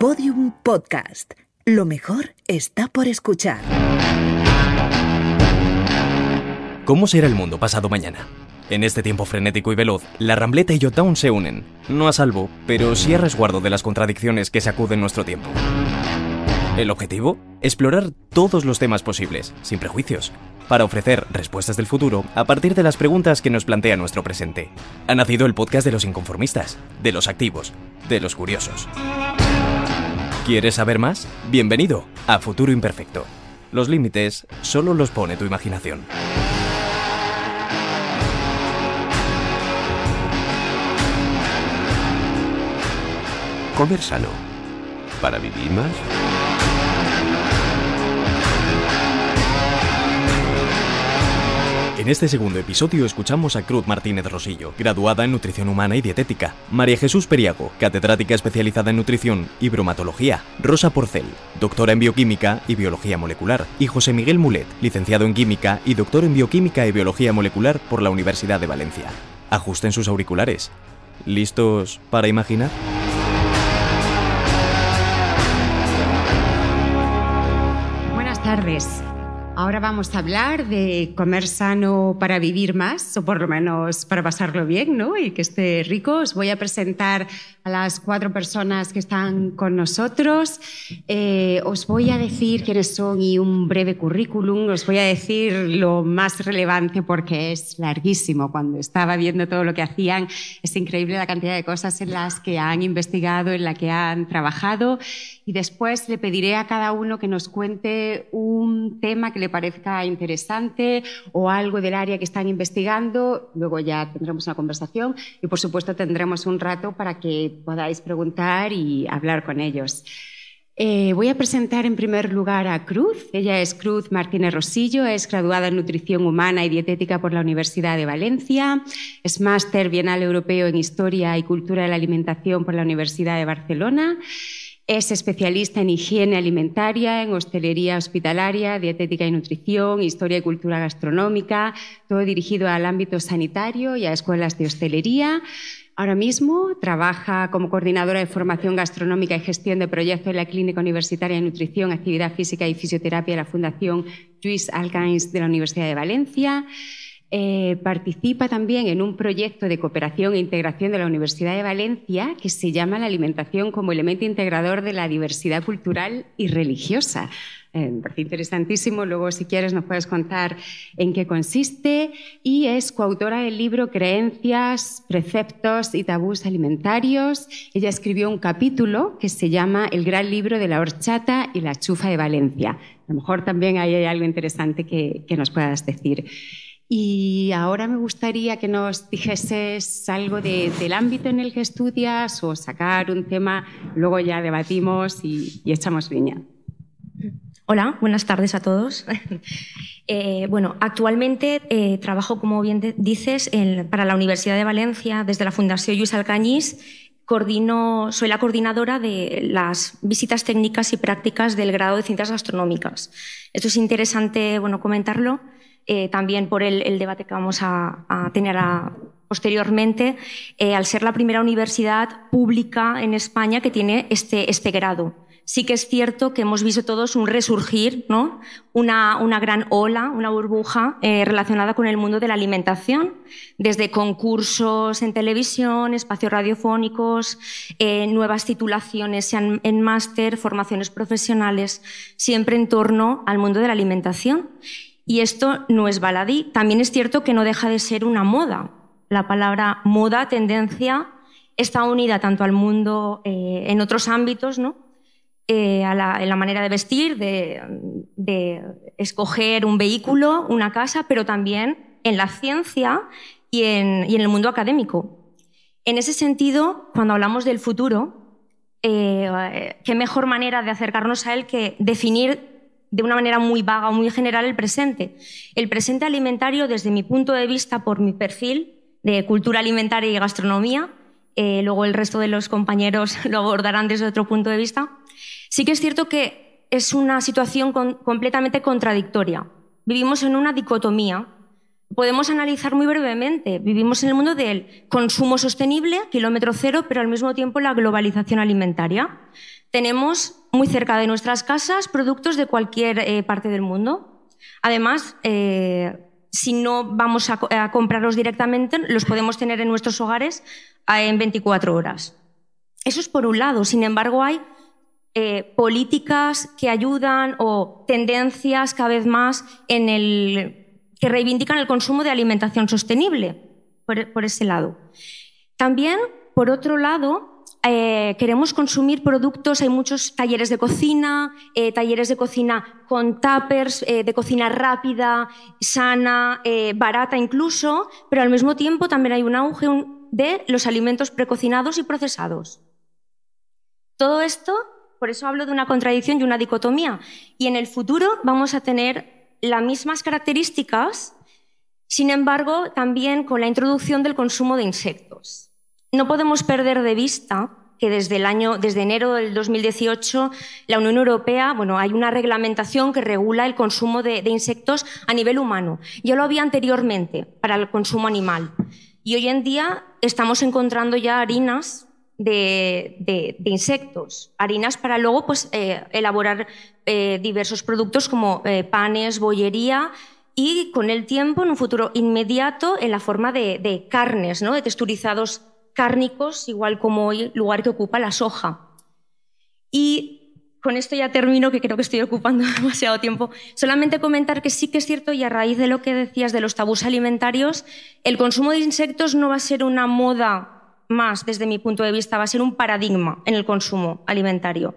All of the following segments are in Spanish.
Podium Podcast. Lo mejor está por escuchar. ¿Cómo será el mundo pasado mañana? En este tiempo frenético y veloz, la Rambleta y Yotown se unen, no a salvo, pero sí a resguardo de las contradicciones que sacuden nuestro tiempo. El objetivo, explorar todos los temas posibles, sin prejuicios, para ofrecer respuestas del futuro a partir de las preguntas que nos plantea nuestro presente. Ha nacido el podcast de los inconformistas, de los activos, de los curiosos. ¿Quieres saber más? Bienvenido a Futuro Imperfecto. Los límites solo los pone tu imaginación. Comer sano. ¿Para vivir más? En este segundo episodio escuchamos a Cruz Martínez Rosillo, graduada en Nutrición Humana y Dietética, María Jesús Periago, catedrática especializada en Nutrición y Bromatología, Rosa Porcel, doctora en Bioquímica y Biología Molecular, y José Miguel Mulet, licenciado en Química y doctor en Bioquímica y Biología Molecular por la Universidad de Valencia. Ajusten sus auriculares. ¿Listos para imaginar? Buenas tardes. Ahora vamos a hablar de comer sano para vivir más, o por lo menos para pasarlo bien, ¿no? Y que esté rico. Os voy a presentar a las cuatro personas que están con nosotros. Eh, os voy a decir quiénes son y un breve currículum. Os voy a decir lo más relevante porque es larguísimo. Cuando estaba viendo todo lo que hacían, es increíble la cantidad de cosas en las que han investigado, en las que han trabajado. Y después le pediré a cada uno que nos cuente un tema que le parezca interesante o algo del área que están investigando. Luego ya tendremos una conversación y, por supuesto, tendremos un rato para que podáis preguntar y hablar con ellos. Eh, voy a presentar en primer lugar a Cruz. Ella es Cruz Martínez Rosillo, es graduada en Nutrición Humana y Dietética por la Universidad de Valencia, es máster bienal europeo en Historia y Cultura de la Alimentación por la Universidad de Barcelona. Es especialista en higiene alimentaria, en hostelería hospitalaria, dietética y nutrición, historia y cultura gastronómica, todo dirigido al ámbito sanitario y a escuelas de hostelería. Ahora mismo trabaja como coordinadora de formación gastronómica y gestión de proyectos en la Clínica Universitaria de Nutrición, Actividad Física y Fisioterapia de la Fundación Lluís Alcains de la Universidad de Valencia. Eh, participa también en un proyecto de cooperación e integración de la Universidad de Valencia que se llama la alimentación como elemento integrador de la diversidad cultural y religiosa. Eh, parece interesantísimo. Luego, si quieres, nos puedes contar en qué consiste. Y es coautora del libro Creencias, Preceptos y Tabús Alimentarios. Ella escribió un capítulo que se llama El gran libro de la horchata y la chufa de Valencia. A lo mejor también ahí hay algo interesante que nos puedas decir. Y ahora me gustaría que nos dijeses algo del ámbito en el que estudias o sacar un tema, luego ya debatimos y, echamos viña. Hola, buenas tardes a todos. eh, bueno, actualmente eh, trabajo, como bien dices, para la Universidad de Valencia desde la Fundación Lluís. Coordino, soy la coordinadora de las visitas técnicas y prácticas del grado de Ciencias Gastronómicas. Esto es interesante bueno, comentarlo eh, también por el, debate que vamos a, tener posteriormente, eh, al ser la primera universidad pública en España que tiene este, este grado sí que es cierto que hemos visto todos un resurgir, ¿no? una, una gran ola, una burbuja eh, relacionada con el mundo de la alimentación, desde concursos en televisión, espacios radiofónicos, nuevas titulaciones en, en máster, formaciones profesionales, siempre en torno al mundo de la alimentación. Y esto no es baladí. También es cierto que no deja de ser una moda. La palabra moda, tendencia, está unida tanto al mundo eh, en otros ámbitos, ¿no? Eh, a la, en la manera de vestir, de, escoger un vehículo, una casa, pero también en la ciencia y en, y en el mundo académico. En ese sentido, cuando hablamos del futuro, eh, qué mejor manera de acercarnos a él que definir de una manera muy vaga o muy general el presente. El presente alimentario, desde mi punto de vista, por mi perfil de cultura alimentaria y gastronomía, eh, luego el resto de los compañeros lo abordarán desde otro punto de vista, sí que es cierto que es una situación completamente contradictoria. Vivimos en una dicotomía. podemos analizar muy brevemente. Vivimos en el mundo del consumo sostenible, kilómetro cero, pero al mismo tiempo la globalización alimentaria. Tenemos muy cerca de nuestras casas productos de cualquier eh, parte del mundo. Además, eh, si no vamos a, comprarlos directamente, los podemos tener en nuestros hogares eh, en 24 horas. Eso es por un lado. Sin embargo, hay políticas que ayudan o tendencias cada vez más en el que reivindican el consumo de alimentación sostenible, por, ese lado. También, por otro lado, eh, queremos consumir productos, hay muchos talleres de cocina, eh, talleres de cocina con tuppers, eh, de cocina rápida, sana, barata incluso, pero al mismo tiempo también hay un auge de los alimentos precocinados y procesados. Todo esto, por eso hablo de una contradicción y una dicotomía. Y en el futuro vamos a tener las mismas características, sin embargo, también con la introducción del consumo de insectos. No podemos perder de vista que desde el año, desde enero del 2018, la Unión Europea, bueno, hay una reglamentación que regula el consumo de, de insectos a nivel humano. Ya lo había anteriormente para el consumo animal. Y hoy en día estamos encontrando ya harinas de, insectos, harinas para luego pues, eh, elaborar eh, diversos productos como eh, panes, bollería y con el tiempo, en un futuro inmediato, en la forma de, carnes, ¿no? de texturizados cárnicos, igual como hoy el lugar que ocupa la soja. Y con esto ya termino, que creo que estoy ocupando demasiado tiempo. Solamente comentar que sí que es cierto, y a raíz de lo que decías de los tabús alimentarios, el consumo de insectos no va a ser una moda más, desde mi punto de vista, va a ser un paradigma en el consumo alimentario.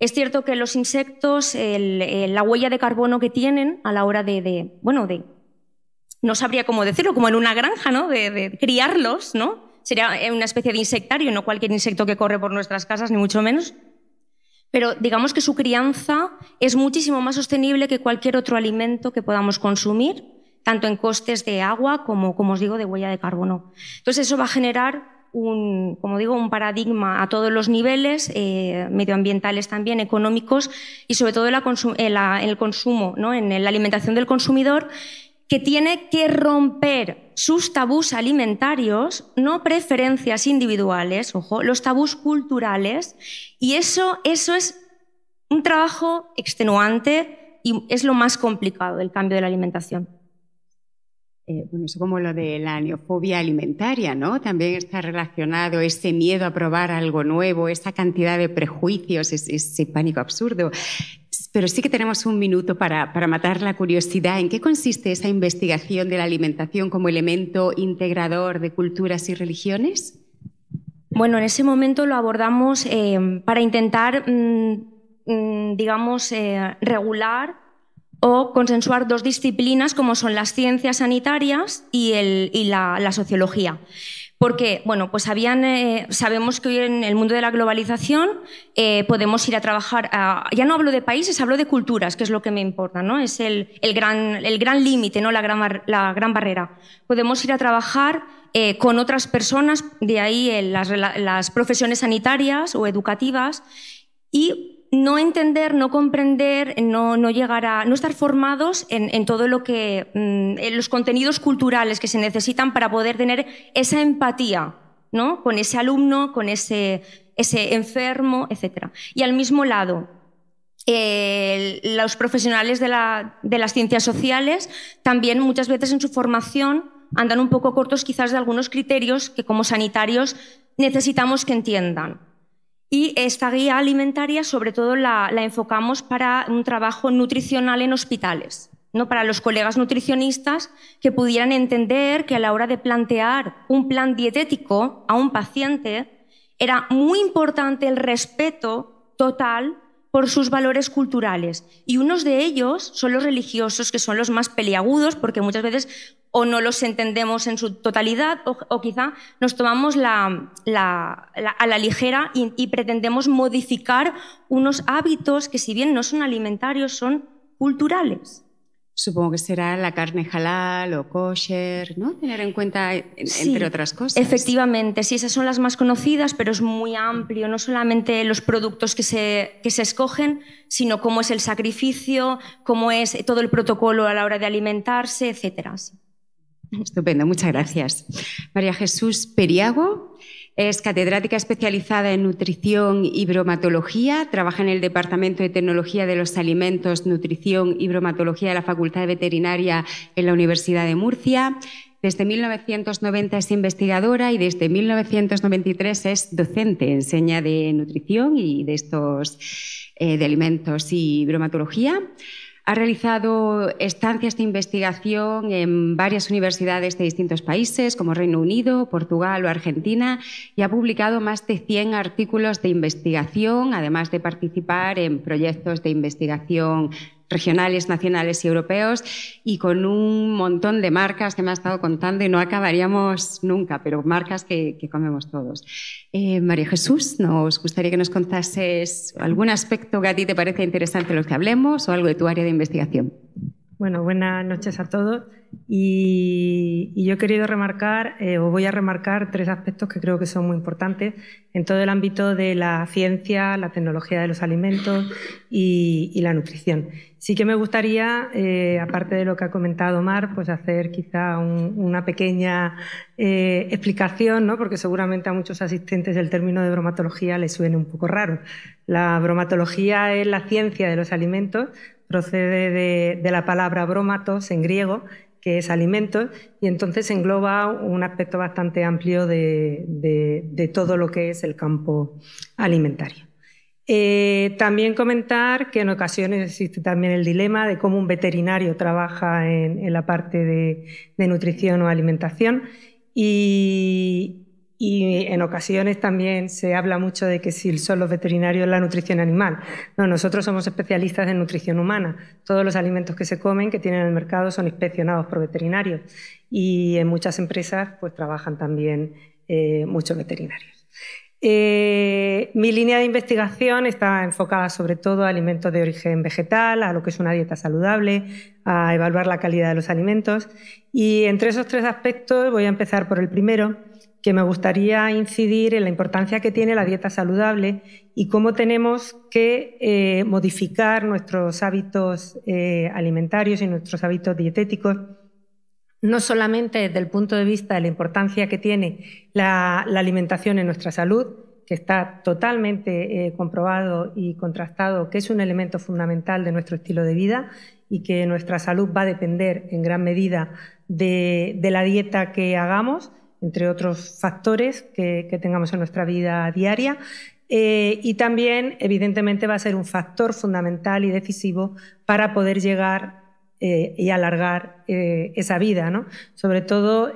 Es cierto que los insectos, la huella de carbono que tienen a la hora de, bueno, de, no sabría cómo decirlo, como en una granja, ¿no? De, criarlos, ¿no? Sería una especie de insectario, no cualquier insecto que corre por nuestras casas, ni mucho menos. Pero digamos que su crianza es muchísimo más sostenible que cualquier otro alimento que podamos consumir, tanto en costes de agua como, como os digo, de huella de carbono. Entonces eso va a generar un, como digo, un paradigma a todos los niveles, eh, medioambientales también, económicos y sobre todo en, el consumo, ¿no? en la alimentación del consumidor, que tiene que romper sus tabús alimentarios, no preferencias individuales, ojo, los tabús culturales, y eso, eso es un trabajo extenuante y es lo más complicado del cambio de la alimentación. Eh, bueno, eso como lo de la neofobia alimentaria, ¿no? También está relacionado ese miedo a probar algo nuevo, esa cantidad de prejuicios, ese, pánico absurdo. Pero sí que tenemos un minuto para, para, matar la curiosidad. ¿En qué consiste esa investigación de la alimentación como elemento integrador de culturas y religiones? Bueno, en ese momento lo abordamos eh, para intentar, mm, mm, digamos, eh, regular o consensuar dos disciplinas como son las ciencias sanitarias y, la, sociología. Porque, bueno, pues eh, sabemos que hoy en el mundo de la globalización eh, podemos ir a trabajar, ya no hablo de países, hablo de culturas, que es lo que me importa, ¿no? Es el, gran, límite, ¿no? La gran, la gran barrera. Podemos ir a trabajar eh, con otras personas, de ahí las, las profesiones sanitarias o educativas, y no entender, no comprender, no, llegar a, no estar formados en, todo lo que, mm, en los contenidos culturales que se necesitan para poder tener esa empatía, ¿no? Con ese alumno, con ese, ese enfermo, etc. Y al mismo lado, los profesionales de, de las ciencias sociales también muchas veces en su formación andan un poco cortos quizás de algunos criterios que como sanitarios necesitamos que entiendan. Y esta guía alimentaria sobre todo la, enfocamos para un trabajo nutricional en hospitales, ¿no? para los colegas nutricionistas que pudieran entender que a la hora de plantear un plan dietético a un paciente era muy importante el respeto total por sus valores culturales. Y unos de ellos son los religiosos, que son los más peliagudos, porque muchas veces o no los entendemos en su totalidad o, quizá nos tomamos a la ligera y, pretendemos modificar unos hábitos que si bien no son alimentarios, son culturales. Supongo que será la carne halal o kosher, ¿no? Tener en cuenta, entre otras cosas. Efectivamente, sí, esas son las más conocidas, pero es muy amplio, no solamente los productos que se, que se escogen, sino cómo es el sacrificio, cómo es todo el protocolo a la hora de alimentarse, etcétera. Estupendo, muchas gracias. María Jesús Periago es catedrática especializada en nutrición y bromatología, trabaja en el Departamento de Tecnología de los Alimentos, Nutrición y Bromatología de la Facultad de Veterinaria en la Universidad de Murcia. Desde 1990 es investigadora y desde 1993 es docente, enseña de nutrición y de estos eh, de alimentos y bromatología. Ha realizado estancias de investigación en varias universidades de distintos países, como Reino Unido, Portugal o Argentina, y ha publicado más de 100 artículos de investigación, además de participar en proyectos de investigación regionales, nacionales y europeos y con un montón de marcas que me ha estado contando y no acabaríamos nunca, pero marcas que, comemos todos. Eh, María Jesús, nos gustaría que nos contases algún aspecto que a ti te parece interesante los que hablemos o algo de tu área de investigación. Bueno, buenas noches a todos. Y, yo he querido remarcar, eh, o voy a remarcar, tres aspectos que creo que son muy importantes en todo el ámbito de la ciencia, la tecnología de los alimentos y, la nutrición. Sí que me gustaría, eh, aparte de lo que ha comentado Mar, pues hacer quizá una pequeña eh, explicación, ¿no? porque seguramente a muchos asistentes el término de bromatología les suene un poco raro. La bromatología es la ciencia de los alimentos, procede de, la palabra bromatos en griego, que es alimentos, y entonces engloba un aspecto bastante amplio de, todo lo que es el campo alimentario. Eh, también comentar que en ocasiones existe también el dilema de cómo un veterinario trabaja en, la parte de, nutrición o alimentación y, y en ocasiones también se habla mucho de que si son los veterinarios la nutrición animal. No, nosotros somos especialistas en nutrición humana. Todos los alimentos que se comen, que tienen en el mercado, son inspeccionados por veterinarios. Y en muchas empresas pues trabajan también eh, muchos veterinarios. Eh, mi línea de investigación está enfocada sobre todo a alimentos de origen vegetal, a lo que es una dieta saludable, a evaluar la calidad de los alimentos. Y entre esos tres aspectos voy a empezar por el primero, que me gustaría incidir en la importancia que tiene la dieta saludable y cómo tenemos que eh, modificar nuestros hábitos eh, alimentarios y nuestros hábitos dietéticos, no solamente desde el punto de vista de la importancia que tiene la, alimentación en nuestra salud, que está totalmente eh, comprobado y contrastado que es un elemento fundamental de nuestro estilo de vida y que nuestra salud va a depender en gran medida de la dieta que hagamos, entre otros factores que, tengamos en nuestra vida diaria. Eh, y también, evidentemente, va a ser un factor fundamental y decisivo para poder llegar eh, y alargar eh, esa vida. ¿no? Sobre todo,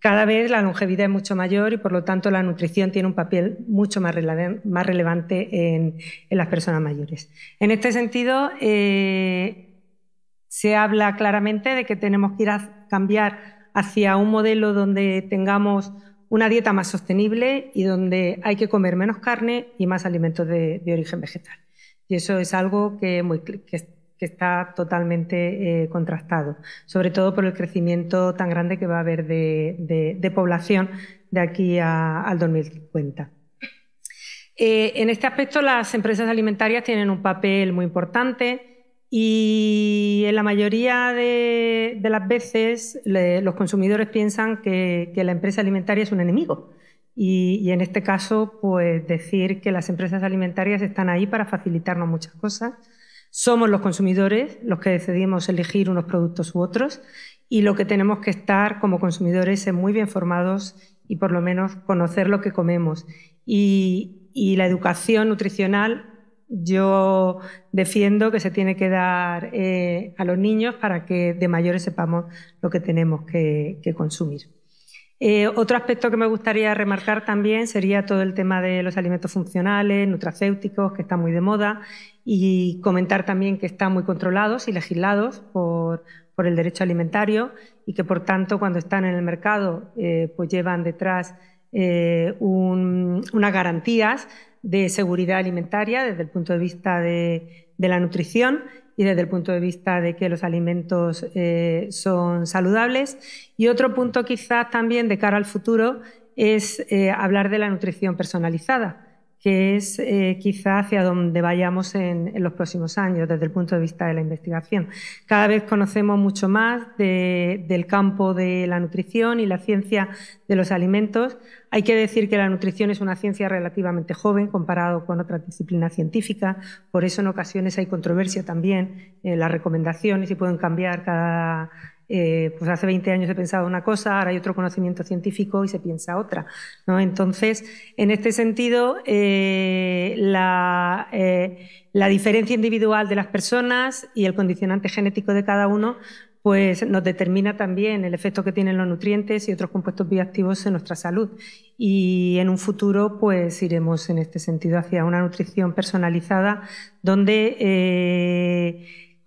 cada vez la longevidad es mucho mayor y, por lo tanto, la nutrición tiene un papel mucho más, relevante en, las personas mayores. En este sentido, se habla claramente de que tenemos que ir a cambiar hacia un modelo donde tengamos una dieta más sostenible y donde hay que comer menos carne y más alimentos de, origen vegetal. Y eso es algo que, está totalmente eh, contrastado, sobre todo por el crecimiento tan grande que va a haber de, población de aquí al 2050. Eh, en este aspecto, las empresas alimentarias tienen un papel muy importante y en la mayoría de, las veces los consumidores piensan que, la empresa alimentaria es un enemigo. Y, en este caso, pues decir que las empresas alimentarias están ahí para facilitarnos muchas cosas. Somos los consumidores los que decidimos elegir unos productos u otros y lo que tenemos que estar como consumidores es muy bien formados y por lo menos conocer lo que comemos. y la educación nutricional yo defiendo que se tiene que dar eh, a los niños para que de mayores sepamos lo que tenemos que, consumir. Eh, otro aspecto que me gustaría remarcar también sería todo el tema de los alimentos funcionales, nutracéuticos, que está muy de moda, y comentar también que están muy controlados y legislados por, el derecho alimentario y que, por tanto, cuando están en el mercado, eh, pues llevan detrás unas garantías de seguridad alimentaria desde el punto de vista de, la nutrición y desde el punto de vista de que los alimentos eh, son saludables. Y otro punto quizás también de cara al futuro es eh, hablar de la nutrición personalizada, que es eh, quizá hacia donde vayamos en, los próximos años desde el punto de vista de la investigación. Cada vez conocemos mucho más del campo de la nutrición y la ciencia de los alimentos. Hay que decir que la nutrición es una ciencia relativamente joven comparado con otras disciplinas científicas, por eso en ocasiones hay controversia también en las recomendaciones y pueden cambiar cada eh, pues hace 20 años he pensado una cosa, ahora hay otro conocimiento científico y se piensa otra. ¿no? Entonces, en este sentido, eh, la, eh, la, diferencia individual de las personas y el condicionante genético de cada uno pues nos determina también el efecto que tienen los nutrientes y otros compuestos bioactivos en nuestra salud. Y en un futuro, pues iremos en este sentido hacia una nutrición personalizada donde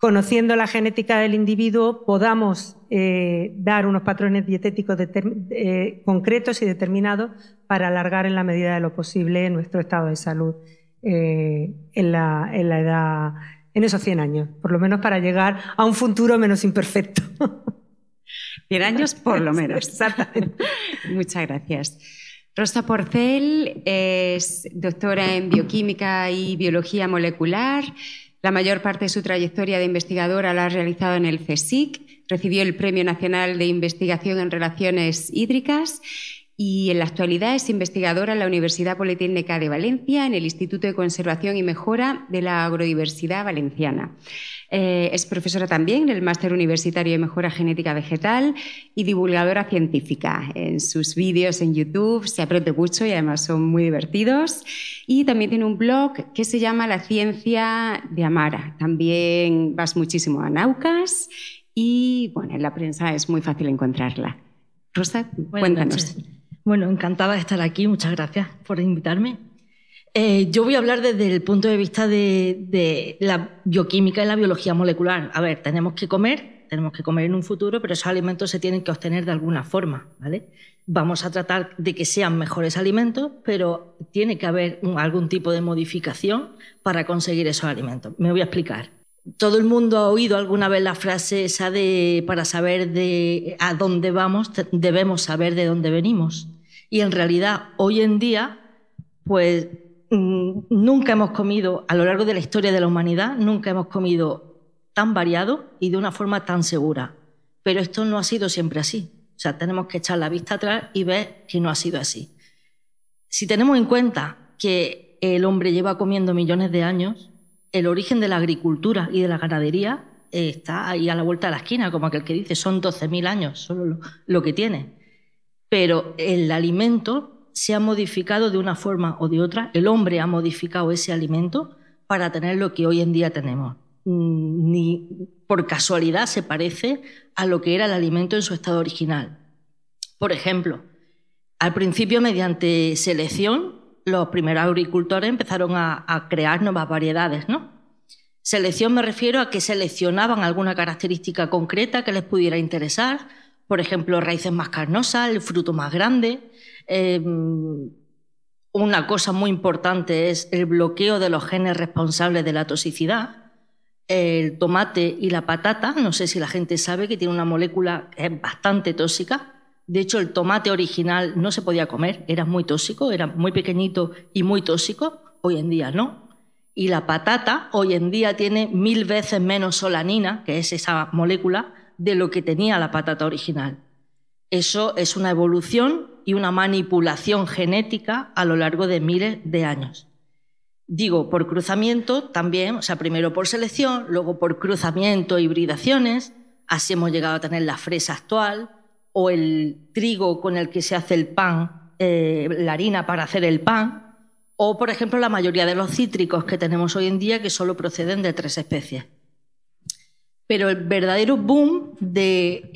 conociendo la genética del individuo, podamos eh, dar unos patrones dietéticos eh, concretos y determinados para alargar en la medida de lo posible nuestro estado de salud eh, en, la, edad, en esos 100 años, por lo menos para llegar a un futuro menos imperfecto. 100 años por lo menos. Exactamente. Muchas gracias. Rosa Porcel es doctora en bioquímica y biología molecular. La mayor parte de su trayectoria de investigadora la ha realizado en el CSIC, recibió el Premio Nacional de Investigación en Relaciones Hídricas y en la actualidad es investigadora en la Universidad Politécnica de Valencia, en el Instituto de Conservación y Mejora de la Agrodiversidad Valenciana. Eh, es profesora también en el Máster Universitario de Mejora Genética Vegetal y divulgadora científica. En sus vídeos en YouTube se aprende mucho y además son muy divertidos. Y también tiene un blog que se llama La Ciencia de Amara. También vas muchísimo a Naucas y bueno, en la prensa es muy fácil encontrarla. Rosa, cuéntanos. Bueno, encantada de estar aquí. Muchas gracias por invitarme. Eh, yo voy a hablar desde el punto de vista de, la bioquímica y la biología molecular. A ver, tenemos que comer, tenemos que comer en un futuro, pero esos alimentos se tienen que obtener de alguna forma, ¿vale? Vamos a tratar de que sean mejores alimentos, pero tiene que haber algún tipo de modificación para conseguir esos alimentos. Me voy a explicar. Todo el mundo ha oído alguna vez la frase esa de para saber de a dónde vamos debemos saber de dónde venimos. Y en realidad hoy en día, pues mm, nunca hemos comido, a lo largo de la historia de la humanidad, nunca hemos comido tan variado y de una forma tan segura. Pero esto no ha sido siempre así. O sea, tenemos que echar la vista atrás y ver que no ha sido así. Si tenemos en cuenta que el hombre lleva comiendo millones de años, el origen de la agricultura y de la ganadería está ahí a la vuelta de la esquina, como aquel que dice, son 12.000 años solo lo, que tiene. Pero el alimento se ha modificado de una forma o de otra, el hombre ha modificado ese alimento para tener lo que hoy en día tenemos. Mm, ni por casualidad se parece a lo que era el alimento en su estado original. Por ejemplo, al principio, mediante selección, los primeros agricultores empezaron a, crear nuevas variedades, ¿no? Selección me refiero a que seleccionaban alguna característica concreta que les pudiera interesar, por ejemplo, raíces más carnosas, el fruto más grande. Em, una cosa muy importante es el bloqueo de los genes responsables de la toxicidad. El tomate y la patata, no sé si la gente sabe que tiene una molécula que es bastante tóxica, de hecho, el tomate original no se podía comer, era muy tóxico, era muy pequeñito y muy tóxico. Hoy en día no. Y la patata hoy en día tiene mil veces menos solanina, que es esa molécula, de lo que tenía la patata original. Eso es una evolución y una manipulación genética a lo largo de miles de años. Digo, por cruzamiento también, o sea, primero por selección, luego por cruzamiento, hibridaciones, así hemos llegado a tener la fresa actual, o el trigo con el que se hace el pan, eh, la harina para hacer el pan, o por ejemplo la mayoría de los cítricos que tenemos hoy en día que solo proceden de tres especies. Pero el verdadero boom de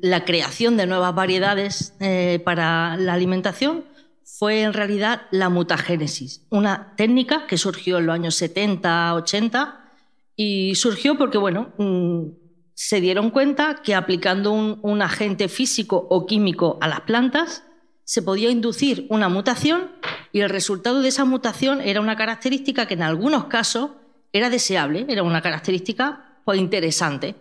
la creación de nuevas variedades eh, para la alimentación fue en realidad la mutagénesis, una técnica que surgió en los años 70, 80 y surgió porque, bueno, mm, se dieron cuenta que aplicando un, agente físico o químico a las plantas se podía inducir una mutación y el resultado de esa mutación era una característica que en algunos casos era deseable, era una característica interesante.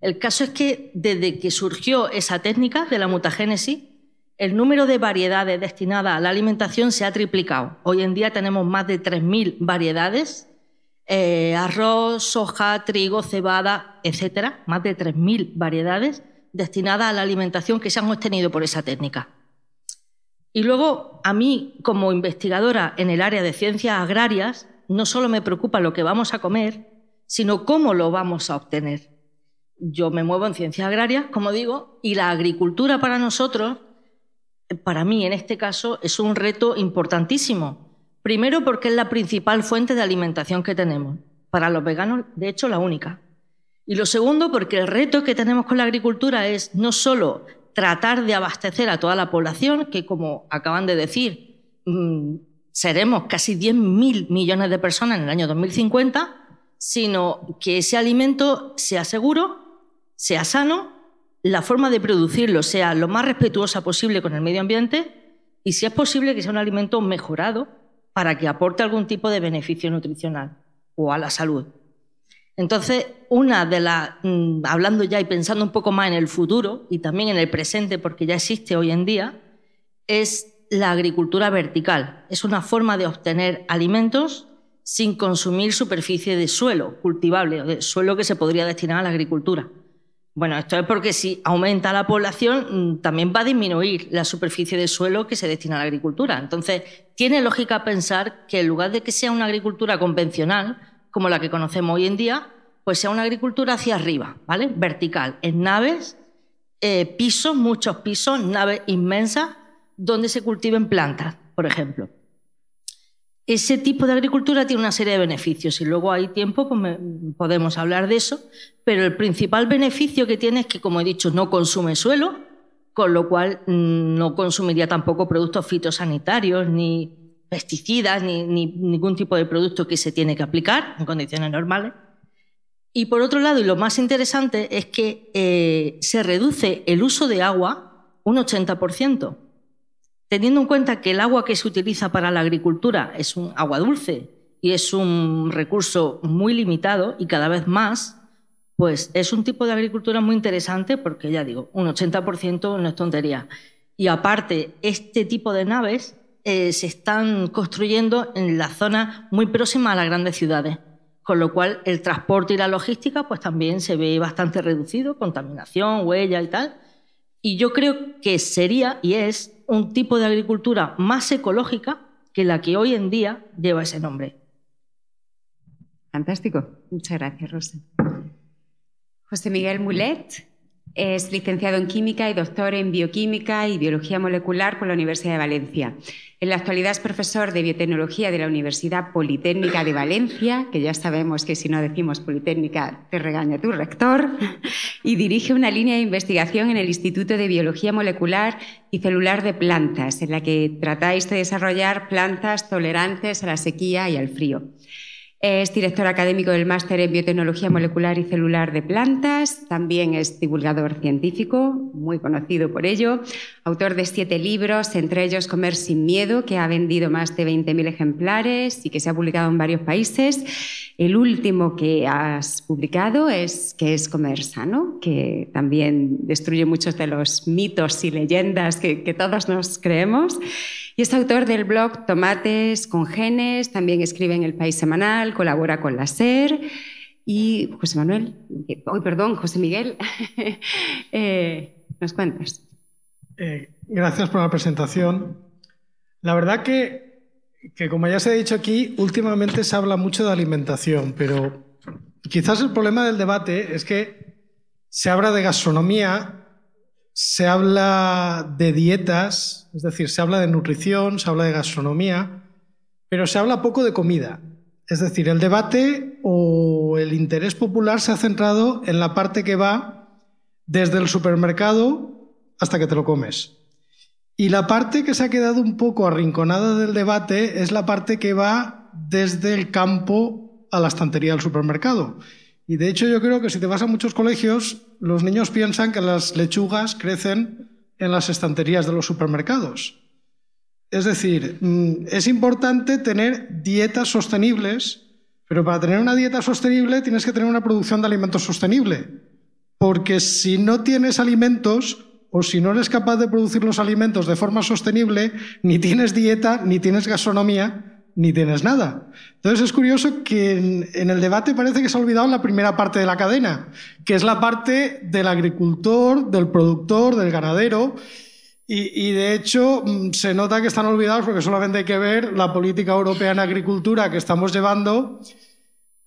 El caso es que desde que surgió esa técnica de la mutagénesis, el número de variedades destinadas a la alimentación se ha triplicado. Hoy en día tenemos más de 3.000 variedades, eh, arroz, soja, trigo, cebada, etcétera, más de 3.000 variedades destinadas a la alimentación que se han obtenido por esa técnica. Y luego, a mí, como investigadora en el área de ciencias agrarias, no solo me preocupa lo que vamos a comer, sino cómo lo vamos a obtener. Yo me muevo en ciencias agrarias, como digo, y la agricultura para nosotros, para mí en este caso, es un reto importantísimo. Primero porque es la principal fuente de alimentación que tenemos. Para los veganos, de hecho, la única. Y lo segundo, porque el reto que tenemos con la agricultura es no solo tratar de abastecer a toda la población, que como acaban de decir, mm, seremos casi 10.000 millones de personas en el año 2050, sino que ese alimento sea seguro, sea sano, la forma de producirlo sea lo más respetuosa posible con el medio ambiente y si es posible que sea un alimento mejorado para que aporte algún tipo de beneficio nutricional o a la salud. Entonces, una de las, mm, hablando ya y pensando un poco más en el futuro y también en el presente, porque ya existe hoy en día, es la agricultura vertical. Es una forma de obtener alimentos sin consumir superficie de suelo cultivable o de suelo que se podría destinar a la agricultura. Bueno, esto es porque si aumenta la población, mm, también va a disminuir la superficie de suelo que se destina a la agricultura. Entonces, tiene lógica pensar que en lugar de que sea una agricultura convencional, como la que conocemos hoy en día, pues sea una agricultura hacia arriba, ¿vale? Vertical, en naves, eh, pisos, muchos pisos, naves inmensas, donde se cultiven plantas, por ejemplo. Ese tipo de agricultura tiene una serie de beneficios. Si luego hay tiempo, pues podemos hablar de eso. Pero el principal beneficio que tiene es que, como he dicho, no consume suelo, con lo cual mm, no consumiría tampoco productos fitosanitarios ni pesticidas ni, ningún tipo de producto que se tiene que aplicar en condiciones normales. Y por otro lado, y lo más interesante, es que eh, se reduce el uso de agua un 80%, teniendo en cuenta que el agua que se utiliza para la agricultura es un agua dulce y es un recurso muy limitado y cada vez más, pues es un tipo de agricultura muy interesante porque ya digo, un 80% no es tontería. Y aparte, este tipo de naves eh, se están construyendo en la zona muy próxima a las grandes ciudades, con lo cual el transporte y la logística pues también se ve bastante reducido, contaminación, huella y tal. Y yo creo que sería y es un tipo de agricultura más ecológica que la que hoy en día lleva ese nombre. Fantástico. Muchas gracias, Rosa. José Miguel Mulet es licenciado en Química y doctor en Bioquímica y Biología Molecular por la Universidad de Valencia. En la actualidad es profesor de biotecnología de la Universidad Politécnica de Valencia, que ya sabemos que si no decimos Politécnica te regaña tu rector, y dirige una línea de investigación en el Instituto de Biología Molecular y Celular de Plantas, en la que tratáis de desarrollar plantas tolerantes a la sequía y al frío. Es director académico del máster en biotecnología molecular y celular de plantas. También es divulgador científico, muy conocido por ello. Autor de siete libros, entre ellos Comer sin miedo, que ha vendido más de 20.000 ejemplares y que se ha publicado en varios países. El último que has publicado es que es Comer sano, que también destruye muchos de los mitos y leyendas que, que todos nos creemos. Y es autor del blog Tomates con Genes, también escribe en El País Semanal, colabora con la SER. Y José Manuel, hoy perdón, José Miguel, eh, ¿nos cuentas? Eh, gracias por la presentación. La verdad que, que, como ya se ha dicho aquí, últimamente se habla mucho de alimentación, pero quizás el problema del debate es que se habla de gastronomía se habla de dietas, es decir, se habla de nutrición, se habla de gastronomía, pero se habla poco de comida. Es decir, el debate o el interés popular se ha centrado en la parte que va desde el supermercado hasta que te lo comes. Y la parte que se ha quedado un poco arrinconada del debate es la parte que va desde el campo a la estantería del supermercado. Y de hecho yo creo que si te vas a muchos colegios, los niños piensan que las lechugas crecen en las estanterías de los supermercados. Es decir, mm, es importante tener dietas sostenibles, pero para tener una dieta sostenible tienes que tener una producción de alimentos sostenible. Porque si no tienes alimentos o si no eres capaz de producir los alimentos de forma sostenible, ni tienes dieta, ni tienes gastronomía, ni tienes nada. Entonces es curioso que en, el debate parece que se ha olvidado la primera parte de la cadena, que es la parte del agricultor, del productor, del ganadero. Y, de hecho mm, se nota que están olvidados porque solamente hay que ver la política europea en agricultura que estamos llevando,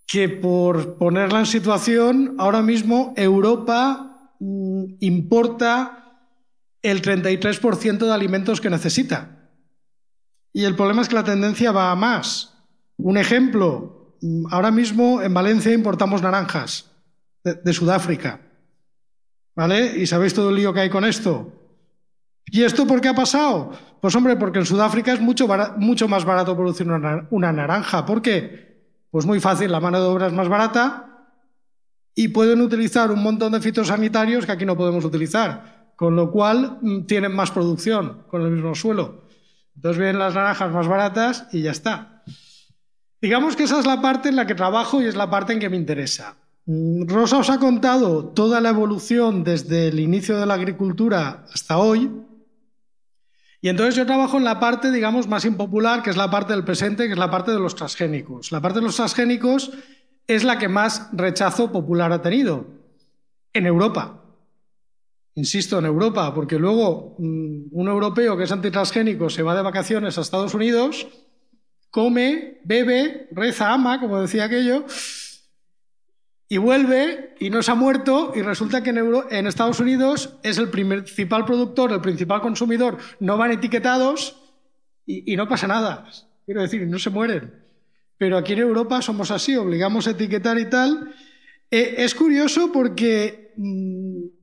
que por ponerla en situación, ahora mismo Europa mm, importa el 33% de alimentos que necesita. Y el problema es que la tendencia va a más. Un ejemplo, ahora mismo en Valencia importamos naranjas de, Sudáfrica. ¿Vale? ¿Y sabéis todo el lío que hay con esto? ¿Y esto por qué ha pasado? Pues hombre, porque en Sudáfrica es mucho, mucho más barato producir una, una naranja. ¿Por qué? Pues muy fácil, la mano de obra es más barata y pueden utilizar un montón de fitosanitarios que aquí no podemos utilizar con lo cual mm, tienen más producción con el mismo suelo. Entonces vienen las naranjas más baratas y ya está. Digamos que esa es la parte en la que trabajo y es la parte en que me interesa. Mm, Rosa os ha contado toda la evolución desde el inicio de la agricultura hasta hoy. Y entonces yo trabajo en la parte, digamos, más impopular, que es la parte del presente, que es la parte de los transgénicos. La parte de los transgénicos es la que más rechazo popular ha tenido en Europa insisto, en Europa, porque luego mm, un europeo que es antitransgénico se va de vacaciones a Estados Unidos, come, bebe, reza, ama, como decía aquello, y vuelve y no se ha muerto y resulta que en, Estados Unidos es el principal productor, el principal consumidor, no van etiquetados y, no pasa nada. Quiero decir, no se mueren. Pero aquí en Europa somos así, obligamos a etiquetar y tal. Eh, es curioso porque... Mm,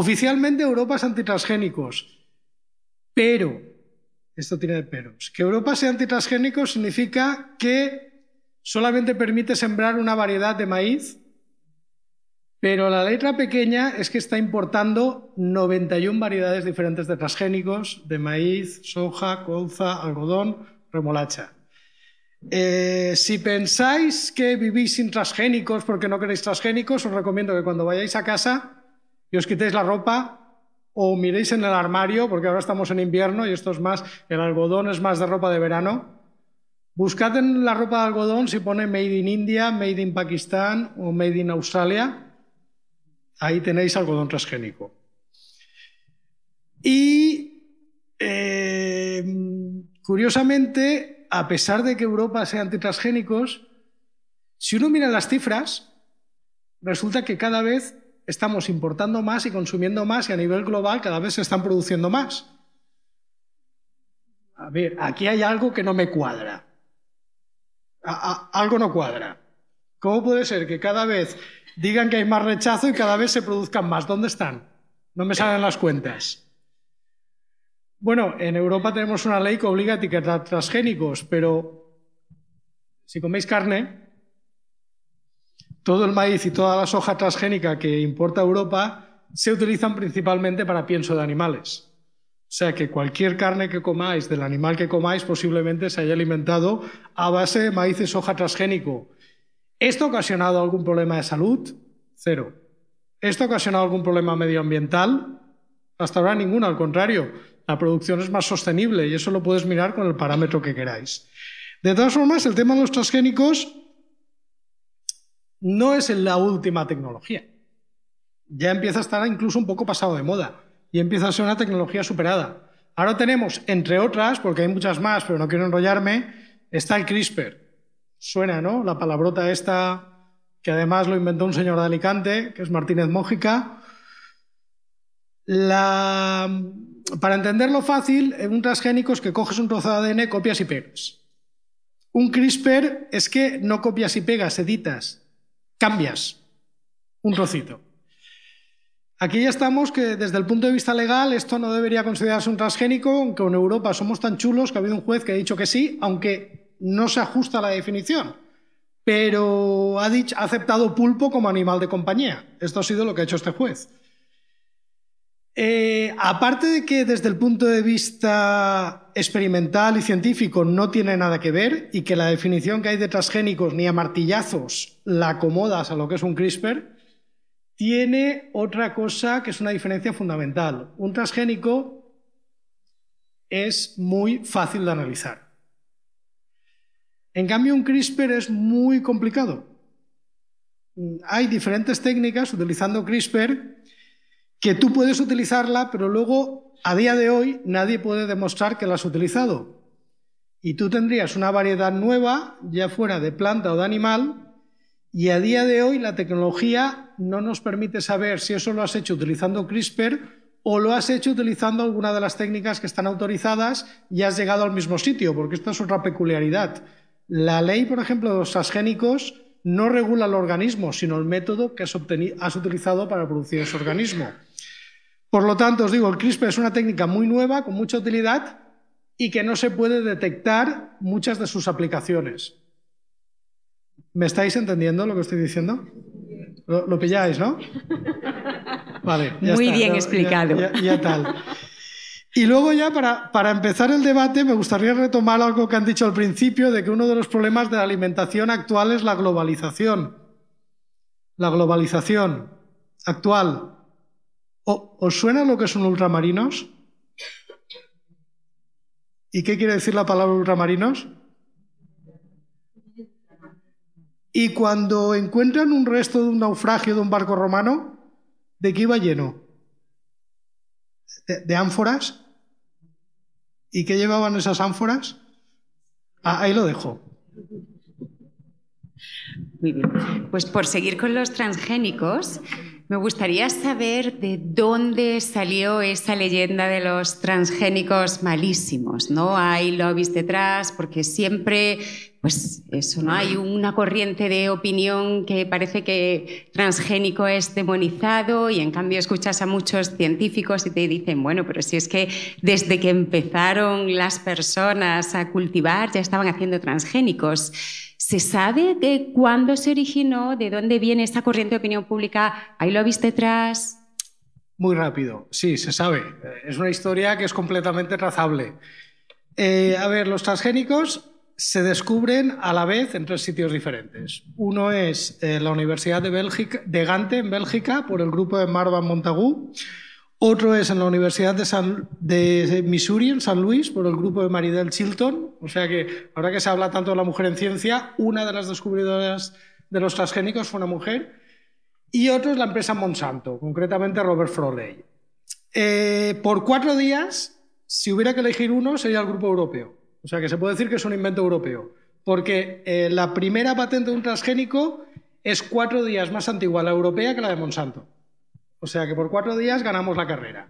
Oficialmente Europa es antitransgénicos, pero, esto tiene peros, que Europa sea antitransgénico significa que solamente permite sembrar una variedad de maíz, pero la letra pequeña es que está importando 91 variedades diferentes de transgénicos, de maíz, soja, colza, algodón, remolacha. Eh, si pensáis que vivís sin transgénicos porque no queréis transgénicos, os recomiendo que cuando vayáis a casa y os quitéis la ropa o miréis en el armario, porque ahora estamos en invierno y esto es más, el algodón es más de ropa de verano. Buscad en la ropa de algodón si pone Made in India, Made in Pakistán o Made in Australia. Ahí tenéis algodón transgénico. Y eh, curiosamente, a pesar de que Europa sea antitransgénicos, si uno mira las cifras, resulta que cada vez estamos importando más y consumiendo más y a nivel global cada vez se están produciendo más. A ver, aquí hay algo que no me cuadra. algo no cuadra. ¿Cómo puede ser que cada vez digan que hay más rechazo y cada vez se produzcan más? ¿Dónde están? No me salen las cuentas. Bueno, en Europa tenemos una ley que obliga a etiquetar transgénicos, pero si coméis carne, todo el maíz y toda la soja transgénica que importa Europa se utilizan principalmente para pienso de animales. O sea que cualquier carne que comáis, del animal que comáis, posiblemente se haya alimentado a base de maíz y soja transgénico. ¿Esto ha ocasionado algún problema de salud? Cero. ¿Esto ha ocasionado algún problema medioambiental? Hasta ahora ninguno, al contrario. La producción es más sostenible y eso lo puedes mirar con el parámetro que queráis. De todas formas, el tema de los transgénicos no es la última tecnología. Ya empieza a estar incluso un poco pasado de moda y empieza a ser una tecnología superada. Ahora tenemos, entre otras, porque hay muchas más, pero no quiero enrollarme, está el CRISPR. Suena, ¿no? La palabrota esta, que además lo inventó un señor de Alicante, que es Martínez Mójica. Para entenderlo fácil, un transgénico es que coges un trozo de ADN, copias y pegas. Un CRISPR es que no copias y pegas, editas cambias un trocito. Aquí ya estamos que desde el punto de vista legal esto no debería considerarse un transgénico, aunque en Europa somos tan chulos que ha habido un juez que ha dicho que sí, aunque no se ajusta a la definición. Pero ha, dicho, ha aceptado pulpo como animal de compañía. Esto ha sido lo que ha hecho este juez. Eh, aparte de que desde el punto de vista experimental y científico no tiene nada que ver y que la definición que hay de transgénicos ni a martillazos la acomodas a lo que es un CRISPR, tiene otra cosa que es una diferencia fundamental. Un transgénico es muy fácil de analizar. En cambio, un CRISPR es muy complicado. Hay diferentes técnicas utilizando CRISPR que tú puedes utilizarla, pero luego, a día de hoy, nadie puede demostrar que la has utilizado. Y tú tendrías una variedad nueva, ya fuera de planta o de animal, y a día de hoy la tecnología no nos permite saber si eso lo has hecho utilizando CRISPR o lo has hecho utilizando alguna de las técnicas que están autorizadas y has llegado al mismo sitio, porque esta es otra peculiaridad. La ley, por ejemplo, de los transgénicos no regula el organismo, sino el método que has, has utilizado para producir ese organismo. Por lo tanto, os digo, el CRISPR es una técnica muy nueva, con mucha utilidad y que no se puede detectar muchas de sus aplicaciones. ¿Me estáis entendiendo lo que estoy diciendo? Lo, pilláis, ¿no? Vale. Muy bien explicado. Ya, tal. Y luego ya para, para, empezar el debate me gustaría retomar algo que han dicho al principio de que uno de los problemas de la alimentación actual es la globalización. La globalización actual. ¿Os suena lo que son ultramarinos? ¿Y qué quiere decir la palabra ultramarinos? Y cuando encuentran un resto de un naufragio de un barco romano, ¿de qué iba lleno? ¿De, ánforas? ¿Y qué llevaban esas ánforas? Ah, ahí lo dejo. Muy bien. Pues por seguir con los transgénicos, me gustaría saber de dónde salió esa leyenda de los transgénicos malísimos, ¿no? Hay lobbies detrás, porque siempre, pues eso, ¿no? Hay una corriente de opinión que parece que transgénico es demonizado y en cambio escuchas a muchos científicos y te dicen, bueno, pero si es que desde que empezaron las personas a cultivar ya estaban haciendo transgénicos. ¿Se sabe de cuándo se originó, de dónde viene esta corriente de opinión pública? ¿Ahí lo viste detrás? Muy rápido, sí, se sabe. Es una historia que es completamente trazable. Eh, a ver, los transgénicos se descubren a la vez en tres sitios diferentes. Uno es eh, la Universidad de, Bélgica, de Gante, en Bélgica, por el grupo de Marvan Montagu. Otro es en la Universidad de, Missouri, en San Luis, por el grupo de Maridel Chilton. O sea que, ahora que se habla tanto de la mujer en ciencia, una de las descubridoras de los transgénicos fue una mujer. Y otro es la empresa Monsanto, concretamente Robert Froley. Eh, por cuatro días, si hubiera que elegir uno, sería el grupo europeo. O sea que se puede decir que es un invento europeo. Porque eh, la primera patente de un transgénico es cuatro días más antigua la europea que la de Monsanto. O sea que por cuatro días ganamos la carrera.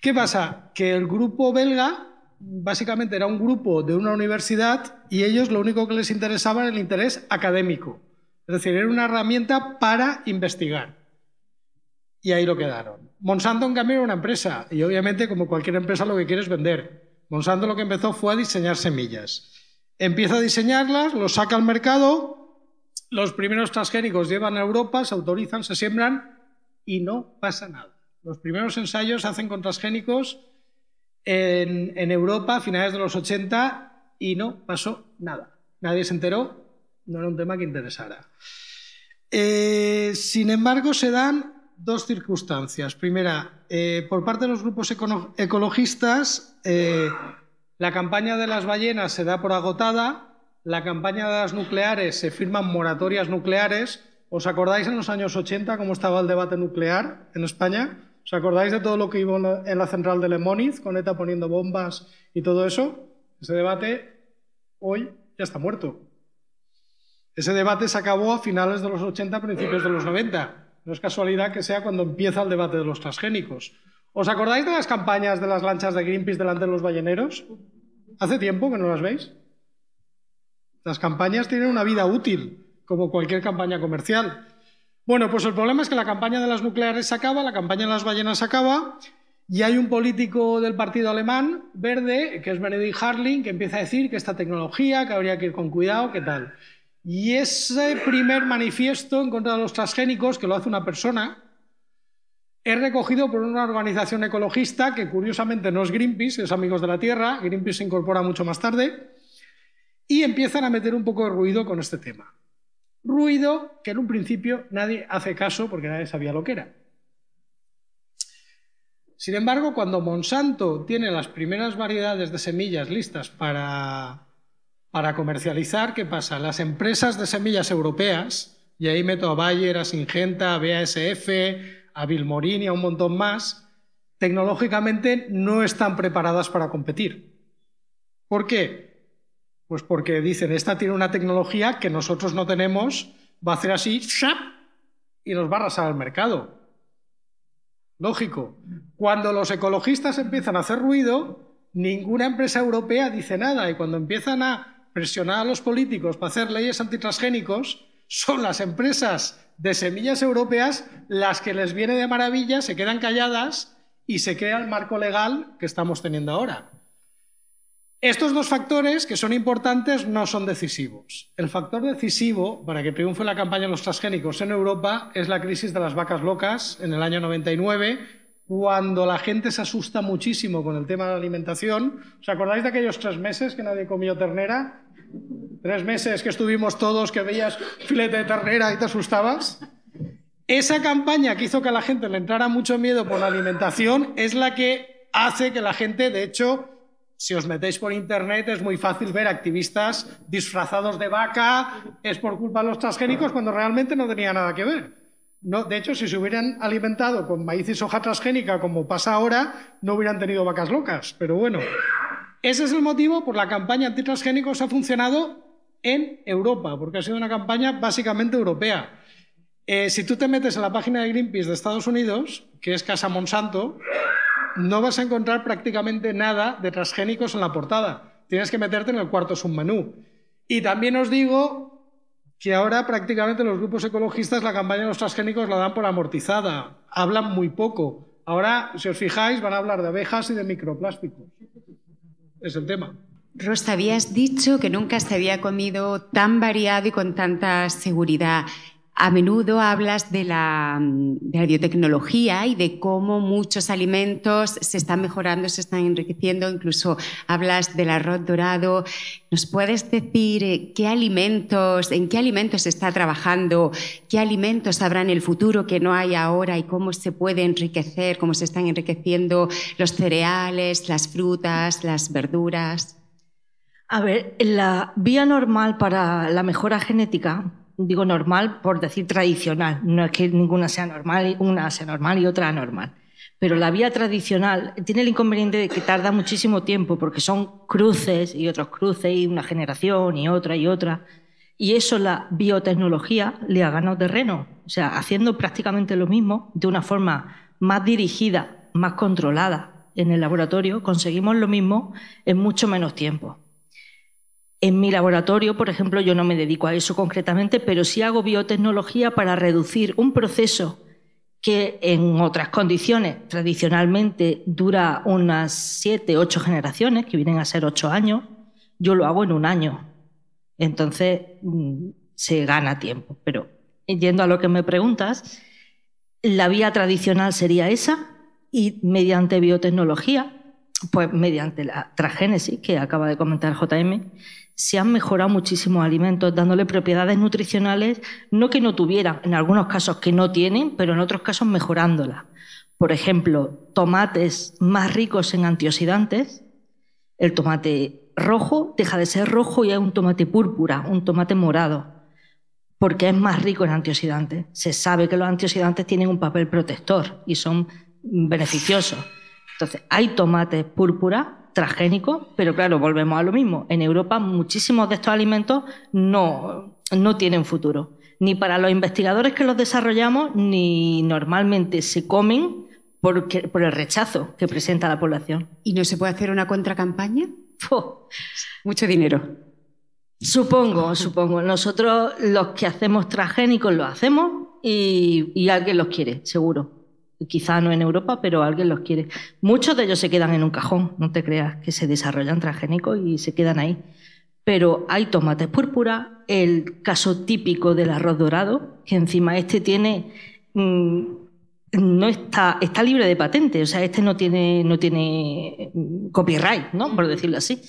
¿Qué pasa? Que el grupo belga básicamente era un grupo de una universidad y ellos lo único que les interesaba era el interés académico. Es decir, era una herramienta para investigar. Y ahí lo quedaron. Monsanto, en cambio, era una empresa. Y obviamente, como cualquier empresa, lo que quiere es vender. Monsanto lo que empezó fue a diseñar semillas. Empieza a diseñarlas, los saca al mercado, los primeros transgénicos llevan a Europa, se autorizan, se siembran y no pasa nada. Los primeros ensayos se hacen con transgénicos en, Europa a finales de los 80 y no pasó nada. Nadie se enteró, no era un tema que interesara. Eh, sin embargo, se dan dos circunstancias. Primera, eh, por parte de los grupos ecologistas, eh, la campaña de las ballenas se da por agotada, la campaña de las nucleares se firman moratorias nucleares, ¿Os acordáis en los años 80 cómo estaba el debate nuclear en España? ¿Os acordáis de todo lo que iba en la central de Lemoniz, con ETA poniendo bombas y todo eso? Ese debate hoy ya está muerto. Ese debate se acabó a finales de los 80, principios de los 90. No es casualidad que sea cuando empieza el debate de los transgénicos. ¿Os acordáis de las campañas de las lanchas de Greenpeace delante de los balleneros? Hace tiempo que no las veis. Las campañas tienen una vida útil como cualquier campaña comercial. Bueno, pues el problema es que la campaña de las nucleares se acaba, la campaña de las ballenas se acaba, y hay un político del partido alemán, verde, que es Benedikt Harling, que empieza a decir que esta tecnología, que habría que ir con cuidado, qué tal. Y ese primer manifiesto en contra de los transgénicos, que lo hace una persona, es recogido por una organización ecologista que curiosamente no es Greenpeace, es Amigos de la Tierra, Greenpeace se incorpora mucho más tarde, y empiezan a meter un poco de ruido con este tema. ruido que en un principio nadie hace caso porque nadie sabía lo que era. Sin embargo, cuando Monsanto tiene las primeras variedades de semillas listas para, para comercializar, ¿qué pasa? Las empresas de semillas europeas, y ahí meto a Bayer, a Singenta, a BASF, a Vilmorin y a un montón más, tecnológicamente no están preparadas para competir. ¿Por qué? Pues porque dicen, esta tiene una tecnología que nosotros no tenemos, va a hacer así, y nos va a arrasar el mercado. Lógico. Cuando los ecologistas empiezan a hacer ruido, ninguna empresa europea dice nada y cuando empiezan a presionar a los políticos para hacer leyes antitransgénicos, son las empresas de semillas europeas las que les viene de maravilla, se quedan calladas y se crea el marco legal que estamos teniendo ahora. Estos dos factores, que son importantes, no son decisivos. El factor decisivo para que triunfe la campaña de los transgénicos en Europa es la crisis de las vacas locas en el año 99, cuando la gente se asusta muchísimo con el tema de la alimentación. ¿Os acordáis de aquellos tres meses que nadie comió ternera? Tres meses que estuvimos todos, que veías filete de ternera y te asustabas. Esa campaña que hizo que a la gente le entrara mucho miedo por la alimentación es la que hace que la gente, de hecho, si os metéis por internet es muy fácil ver activistas disfrazados de vaca, es por culpa de los transgénicos, cuando realmente no tenía nada que ver. De hecho, si se hubieran alimentado con maíz y soja transgénica, como pasa ahora, no hubieran tenido vacas locas. Pero bueno, ese es el motivo por la campaña antitransgénicos ha funcionado en Europa, porque ha sido una campaña básicamente europea. Eh, si tú te metes en la página de Greenpeace de Estados Unidos, que es Casa Monsanto, no vas a encontrar prácticamente nada de transgénicos en la portada. Tienes que meterte en el cuarto submenú. Y también os digo que ahora prácticamente los grupos ecologistas la campaña de los transgénicos la dan por amortizada. Hablan muy poco. Ahora, si os fijáis, van a hablar de abejas y de microplásticos. Es el tema. Rosa, habías dicho que nunca se había comido tan variado y con tanta seguridad. A menudo hablas de la, biotecnología y de cómo muchos alimentos se están mejorando, se están enriqueciendo, incluso hablas del arroz dorado. ¿Nos puedes decir eh, qué alimentos, en qué alimentos se está trabajando, qué alimentos habrá en el futuro que no hay ahora y cómo se puede enriquecer, cómo se están enriqueciendo los cereales, las frutas, las verduras? A ver, la vía normal para la mejora genética digo normal por decir tradicional, no es que ninguna sea normal, una sea normal y otra anormal. Pero la vía tradicional tiene el inconveniente de que tarda muchísimo tiempo porque son cruces y otros cruces y una generación y otra y otra. Y eso la biotecnología le ha ganado terreno. O sea, haciendo prácticamente lo mismo de una forma más dirigida, más controlada en el laboratorio, conseguimos lo mismo en mucho menos tiempo. En mi laboratorio, por ejemplo, yo no me dedico a eso concretamente, pero sí hago biotecnología para reducir un proceso que en otras condiciones tradicionalmente dura unas siete, ocho generaciones, que vienen a ser ocho años, yo lo hago en un año. Entonces mm, se gana tiempo. Pero yendo a lo que me preguntas, la vía tradicional sería esa y mediante biotecnología, pues mediante la transgénesis que acaba de comentar JM, se han mejorado muchísimos alimentos, dándole propiedades nutricionales, no que no tuvieran, en algunos casos que no tienen, pero en otros casos mejorándolas. Por ejemplo, tomates más ricos en antioxidantes. El tomate rojo deja de ser rojo y es un tomate púrpura, un tomate morado, porque es más rico en antioxidantes. Se sabe que los antioxidantes tienen un papel protector y son beneficiosos. Entonces, hay tomates púrpura transgénicos, pero claro, volvemos a lo mismo. En Europa muchísimos de estos alimentos no, no tienen futuro, ni para los investigadores que los desarrollamos, ni normalmente se comen por, por el rechazo que presenta la población. ¿Y no se puede hacer una contracampaña? Mucho dinero. Supongo, supongo. Nosotros los que hacemos transgénicos lo hacemos y, y alguien los quiere, seguro quizá no en Europa, pero alguien los quiere. Muchos de ellos se quedan en un cajón, no te creas, que se desarrollan transgénicos y se quedan ahí. Pero hay tomates púrpura, el caso típico del arroz dorado, que encima este tiene. Mm, no está, está libre de patente, o sea, este no tiene, no tiene mm, copyright, ¿no? Por decirlo así.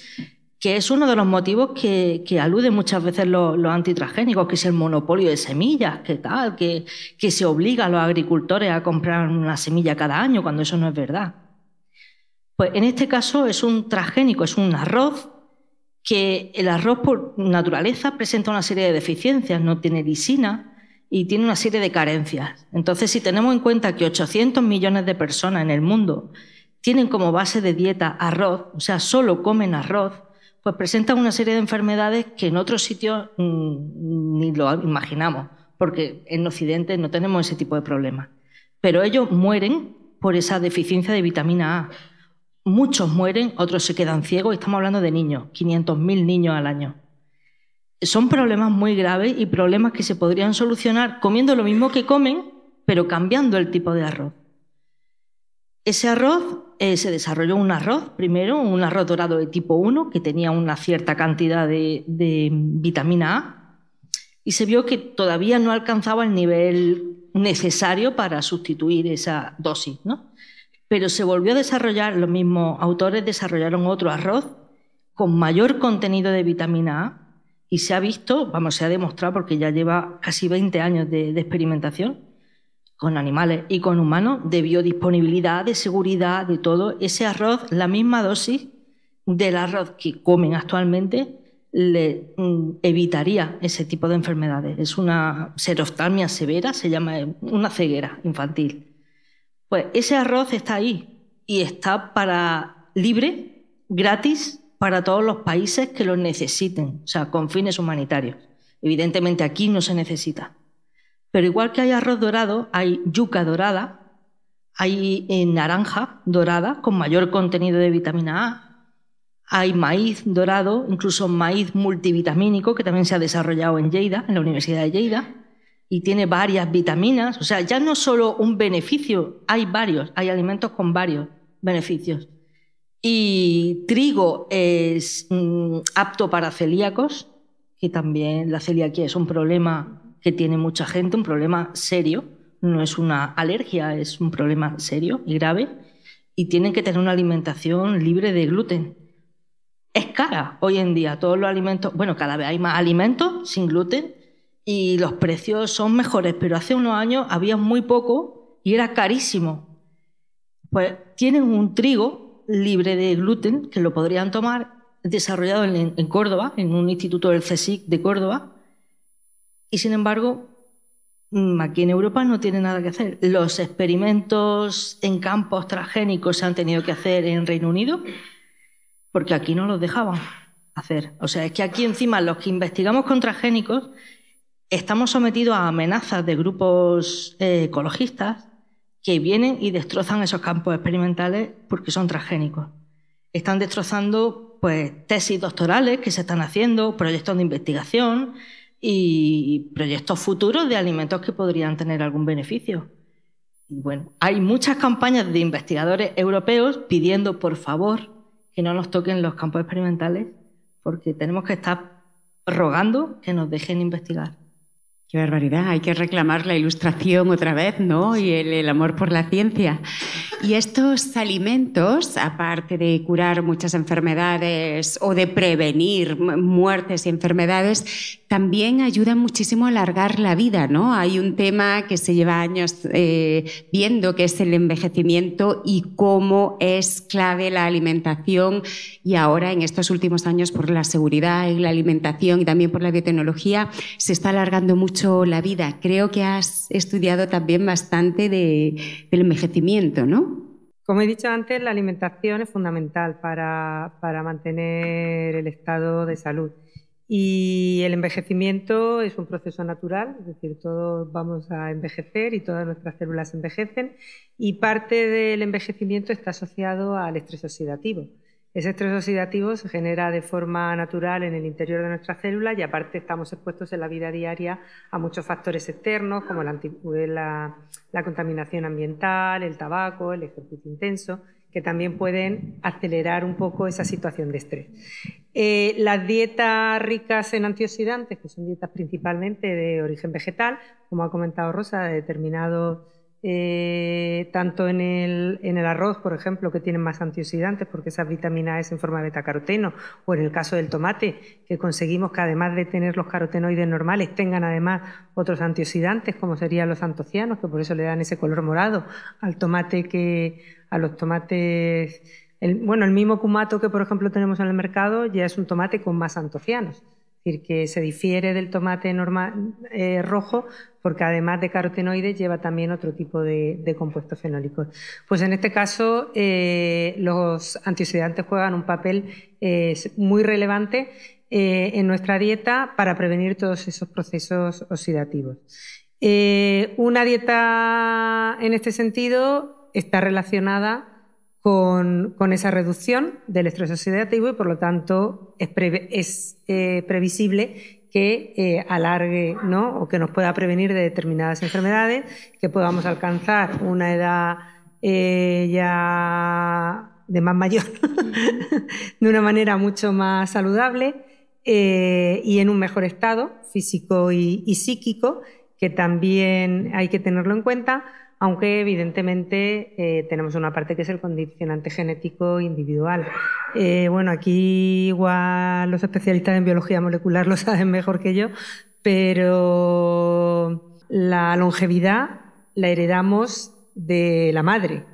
Que es uno de los motivos que, aluden muchas veces los, antitragénicos, que es el monopolio de semillas, que tal, que, que se obliga a los agricultores a comprar una semilla cada año, cuando eso no es verdad. Pues en este caso es un transgénico, es un arroz que el arroz por naturaleza presenta una serie de deficiencias, no tiene lisina y tiene una serie de carencias. Entonces, si tenemos en cuenta que 800 millones de personas en el mundo tienen como base de dieta arroz, o sea, solo comen arroz, pues presentan una serie de enfermedades que en otros sitios mm, ni lo imaginamos, porque en Occidente no tenemos ese tipo de problemas. Pero ellos mueren por esa deficiencia de vitamina A. Muchos mueren, otros se quedan ciegos, estamos hablando de niños, 500.000 niños al año. Son problemas muy graves y problemas que se podrían solucionar comiendo lo mismo que comen, pero cambiando el tipo de arroz. Ese arroz eh, se desarrolló un arroz, primero, un arroz dorado de tipo 1, que tenía una cierta cantidad de, vitamina A, y se vio que todavía no alcanzaba el nivel necesario para sustituir esa dosis. ¿no? Pero se volvió a desarrollar, los mismos autores desarrollaron otro arroz con mayor contenido de vitamina A, y se ha visto, vamos, se ha demostrado porque ya lleva casi 20 años de experimentación, con animales y con humanos, de biodisponibilidad, de seguridad, de todo, ese arroz, la misma dosis del arroz que comen actualmente, le mm, evitaría ese tipo de enfermedades. Es una seroftalmia severa, se llama una ceguera infantil. Pues ese arroz está ahí y está para libre, gratis, para todos los países que lo necesiten, o sea, con fines humanitarios. Evidentemente aquí no se necesita. Pero igual que hay arroz dorado, hay yuca dorada, hay eh, naranja dorada con mayor contenido de vitamina A, hay maíz dorado, incluso maíz multivitamínico que también se ha desarrollado en Lleida, en la Universidad de Lleida, y tiene varias vitaminas. O sea, ya no solo un beneficio, hay varios, hay alimentos con varios beneficios. Y trigo es mm, apto para celíacos, que también la celiaquía es un problema que tiene mucha gente, un problema serio, no es una alergia, es un problema serio y grave, y tienen que tener una alimentación libre de gluten. Es cara hoy en día, todos los alimentos, bueno, cada vez hay más alimentos sin gluten y los precios son mejores, pero hace unos años había muy poco y era carísimo. Pues tienen un trigo libre de gluten que lo podrían tomar, desarrollado en, Córdoba, en un instituto del CSIC de Córdoba, y sin embargo, mm, aquí en Europa no tiene nada que hacer. Los experimentos en campos transgénicos se han tenido que hacer en Reino Unido porque aquí no los dejaban hacer. O sea, es que aquí encima los que investigamos con transgénicos estamos sometidos a amenazas de grupos eh, ecologistas que vienen y destrozan esos campos experimentales porque son transgénicos. Están destrozando pues, tesis doctorales que se están haciendo, proyectos de investigación, y proyectos futuros de alimentos que podrían tener algún beneficio. bueno, hay muchas campañas de investigadores europeos pidiendo, por favor, que no nos toquen los campos experimentales, porque tenemos que estar rogando que nos dejen investigar. Qué barbaridad, hay que reclamar la ilustración otra vez, ¿no? Y el, amor por la ciencia. Y estos alimentos, aparte de curar muchas enfermedades o de prevenir muertes y enfermedades, también ayudan muchísimo a alargar la vida, ¿no? Hay un tema que se lleva años eh, viendo, que es el envejecimiento y cómo es clave la alimentación y ahora en estos últimos años por la seguridad en la alimentación y también por la biotecnología se está alargando mucho la vida. Creo que has estudiado también bastante del envejecimiento, ¿no? Como he dicho antes, la alimentación es fundamental para, para mantener el estado de salud. Y el envejecimiento es un proceso natural, es decir, todos vamos a envejecer y todas nuestras células envejecen y parte del envejecimiento está asociado al estrés oxidativo. Ese estrés oxidativo se genera de forma natural en el interior de nuestras células y aparte estamos expuestos en la vida diaria a muchos factores externos como la, la contaminación ambiental, el tabaco, el ejercicio intenso que también pueden acelerar un poco esa situación de estrés. Eh, las dietas ricas en antioxidantes, que son dietas principalmente de origen vegetal, como ha comentado Rosa, de determinados eh, tanto en el, en el, arroz, por ejemplo, que tienen más antioxidantes porque esa vitamina es en forma de betacaroteno, o en el caso del tomate, que conseguimos que además de tener los carotenoides normales, tengan además otros antioxidantes, como serían los antocianos, que por eso le dan ese color morado al tomate que a los tomates. bueno, el mismo cumato que, por ejemplo, tenemos en el mercado ya es un tomate con más antocianos es decir, que se difiere del tomate normal, eh, rojo porque además de carotenoides lleva también otro tipo de, compuestos fenólicos. Pues en este caso eh, los antioxidantes juegan un papel eh, muy relevante en nuestra dieta para prevenir todos esos procesos oxidativos. una dieta en este sentido está relacionada con, esa reducción del estrés oxidativo y por lo tanto es, eh, previsible que eh, alargue ¿no? o que nos pueda prevenir de determinadas enfermedades, que podamos alcanzar una edad eh, ya de más mayor de una manera mucho más saludable y en un mejor estado físico y psíquico, que también hay que tenerlo en cuenta aunque evidentemente eh, tenemos una parte que es el condicionante genético individual. Eh, bueno, aquí igual los especialistas en biología molecular lo saben mejor que yo, pero la longevidad la heredamos de la madre,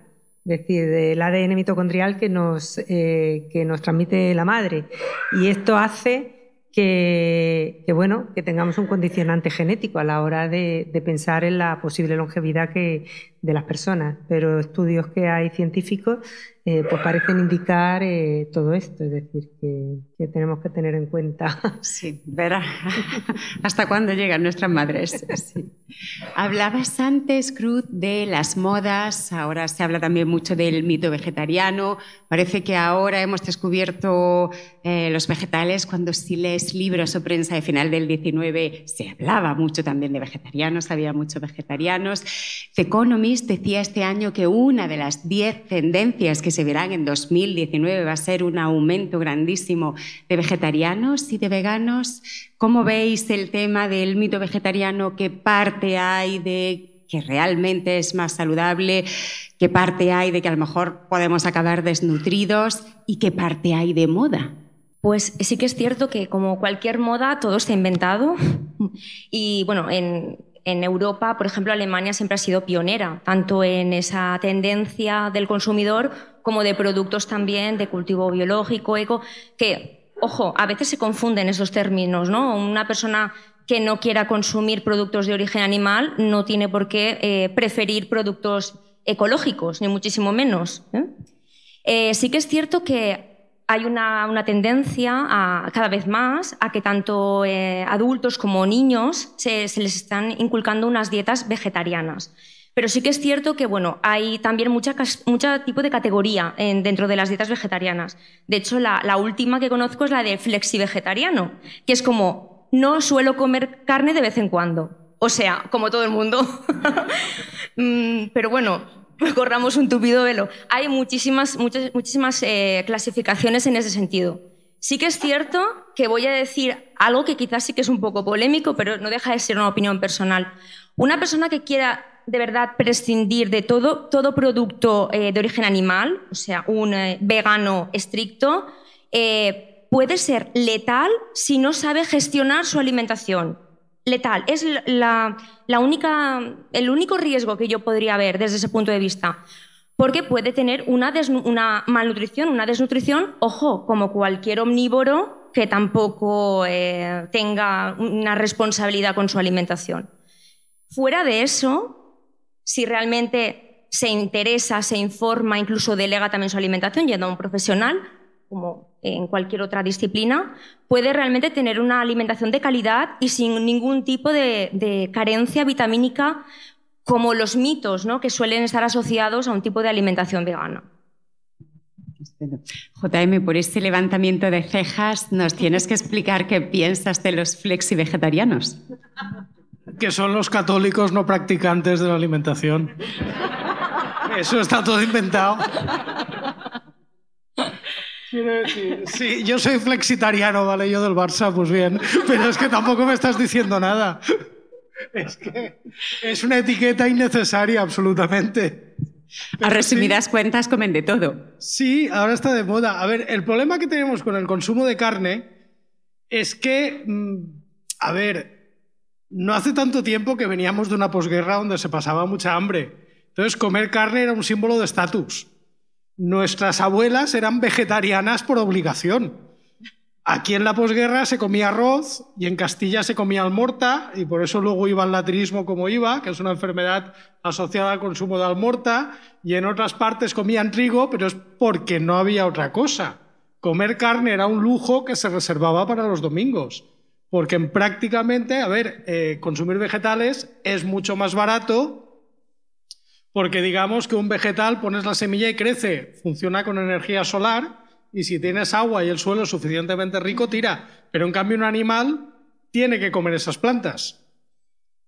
es decir, del ADN mitocondrial que nos, eh, que nos transmite la madre. Y esto hace que, bueno, que tengamos un condicionante genético a la hora de, pensar en la posible longevidad que, de las personas. Pero estudios que hay científicos eh, pues parecen indicar eh, todo esto, es decir, que, tenemos que tener en cuenta. Sí, verá hasta cuándo llegan nuestras madres. Hablabas antes, Cruz, de las modas, ahora se habla también mucho del mito vegetariano, parece que ahora hemos descubierto eh, los vegetales cuando si lees libros o prensa de final del 19 se hablaba mucho también de vegetarianos, había muchos vegetarianos. The Economist decía este año que una de las 10 tendencias que se verán en 2019 va a ser un aumento grandísimo de vegetarianos y de veganos. ¿Cómo veis el tema del mito vegetariano? ¿Qué parte hay de que realmente es más saludable? ¿Qué parte hay de que a lo mejor podemos acabar desnutridos? ¿Y qué parte hay de moda? Pues sí que es cierto que como cualquier moda todo está inventado y bueno, en, en Europa, por ejemplo, Alemania siempre ha sido pionera, tanto en esa tendencia del consumidor como de productos también de cultivo biológico, eco, que, ojo, a veces se confunden esos términos, ¿no? Una persona que no quiera consumir productos de origen animal no tiene por qué eh, preferir productos ecológicos, ni muchísimo menos. ¿eh? Eh, sí que es cierto que hay una, tendencia a, cada vez más a que tanto adultos como niños se, les están inculcando unas dietas vegetarianas. Pero sí que es cierto que bueno, hay también mucha, mucho tipo de categoría dentro de las dietas vegetarianas. De hecho, la, la, última que conozco es la de flexi-vegetariano, que es como no suelo comer carne de vez en cuando. O sea, como todo el mundo. Mm, pero bueno, corramos un tupido velo. Hay muchísimas, muchas, muchísimas eh, clasificaciones en ese sentido. Sí que es cierto que voy a decir algo que quizás sí que es un poco polémico, pero no deja de ser una opinión personal. Una persona que quiera de verdad prescindir de todo, todo producto eh, de origen animal, o sea, un eh, vegano estricto, puede ser letal si no sabe gestionar su alimentación letal. Es la, única, el único riesgo que yo podría ver desde ese punto de vista. Porque puede tener una, una malnutrición, una desnutrición, ojo, como cualquier omnívoro que tampoco eh, tenga una responsabilidad con su alimentación. Fuera de eso, si realmente se interesa, se informa, incluso delega también su alimentación yendo a un profesional, como en cualquier otra disciplina, puede realmente tener una alimentación de calidad y sin ningún tipo de, carencia vitamínica como los mitos ¿no? que suelen estar asociados a un tipo de alimentación vegana. JM, por este levantamiento de cejas, nos tienes que explicar qué piensas de los flexi-vegetarianos. Que son los católicos no practicantes de la alimentación. Eso está todo inventado. Sí, yo soy flexitariano, ¿vale? Yo del Barça, pues bien. Pero es que tampoco me estás diciendo nada. es que es una etiqueta innecesaria absolutamente. A resumidas cuentas, comen de todo. Sí, ahora está de moda. A ver, el problema que tenemos con el consumo de carne es que, mm, a ver, no hace tanto tiempo que veníamos de una posguerra donde se pasaba mucha hambre. Entonces, comer carne era un símbolo de estatus. Nuestras abuelas eran vegetarianas por obligación. Aquí en la posguerra se comía arroz y en Castilla se comía almorta y por eso luego iba el latrismo como iba, que es una enfermedad asociada al consumo de almorta, y en otras partes comían trigo, pero es porque no había otra cosa. Comer carne era un lujo que se reservaba para los domingos, porque prácticamente, a ver, eh, consumir vegetales es mucho más barato, porque digamos que un vegetal pones la semilla y crece, funciona con energía solar, y si tienes agua y el suelo suficientemente rico, tira. Pero en cambio un animal tiene que comer esas plantas.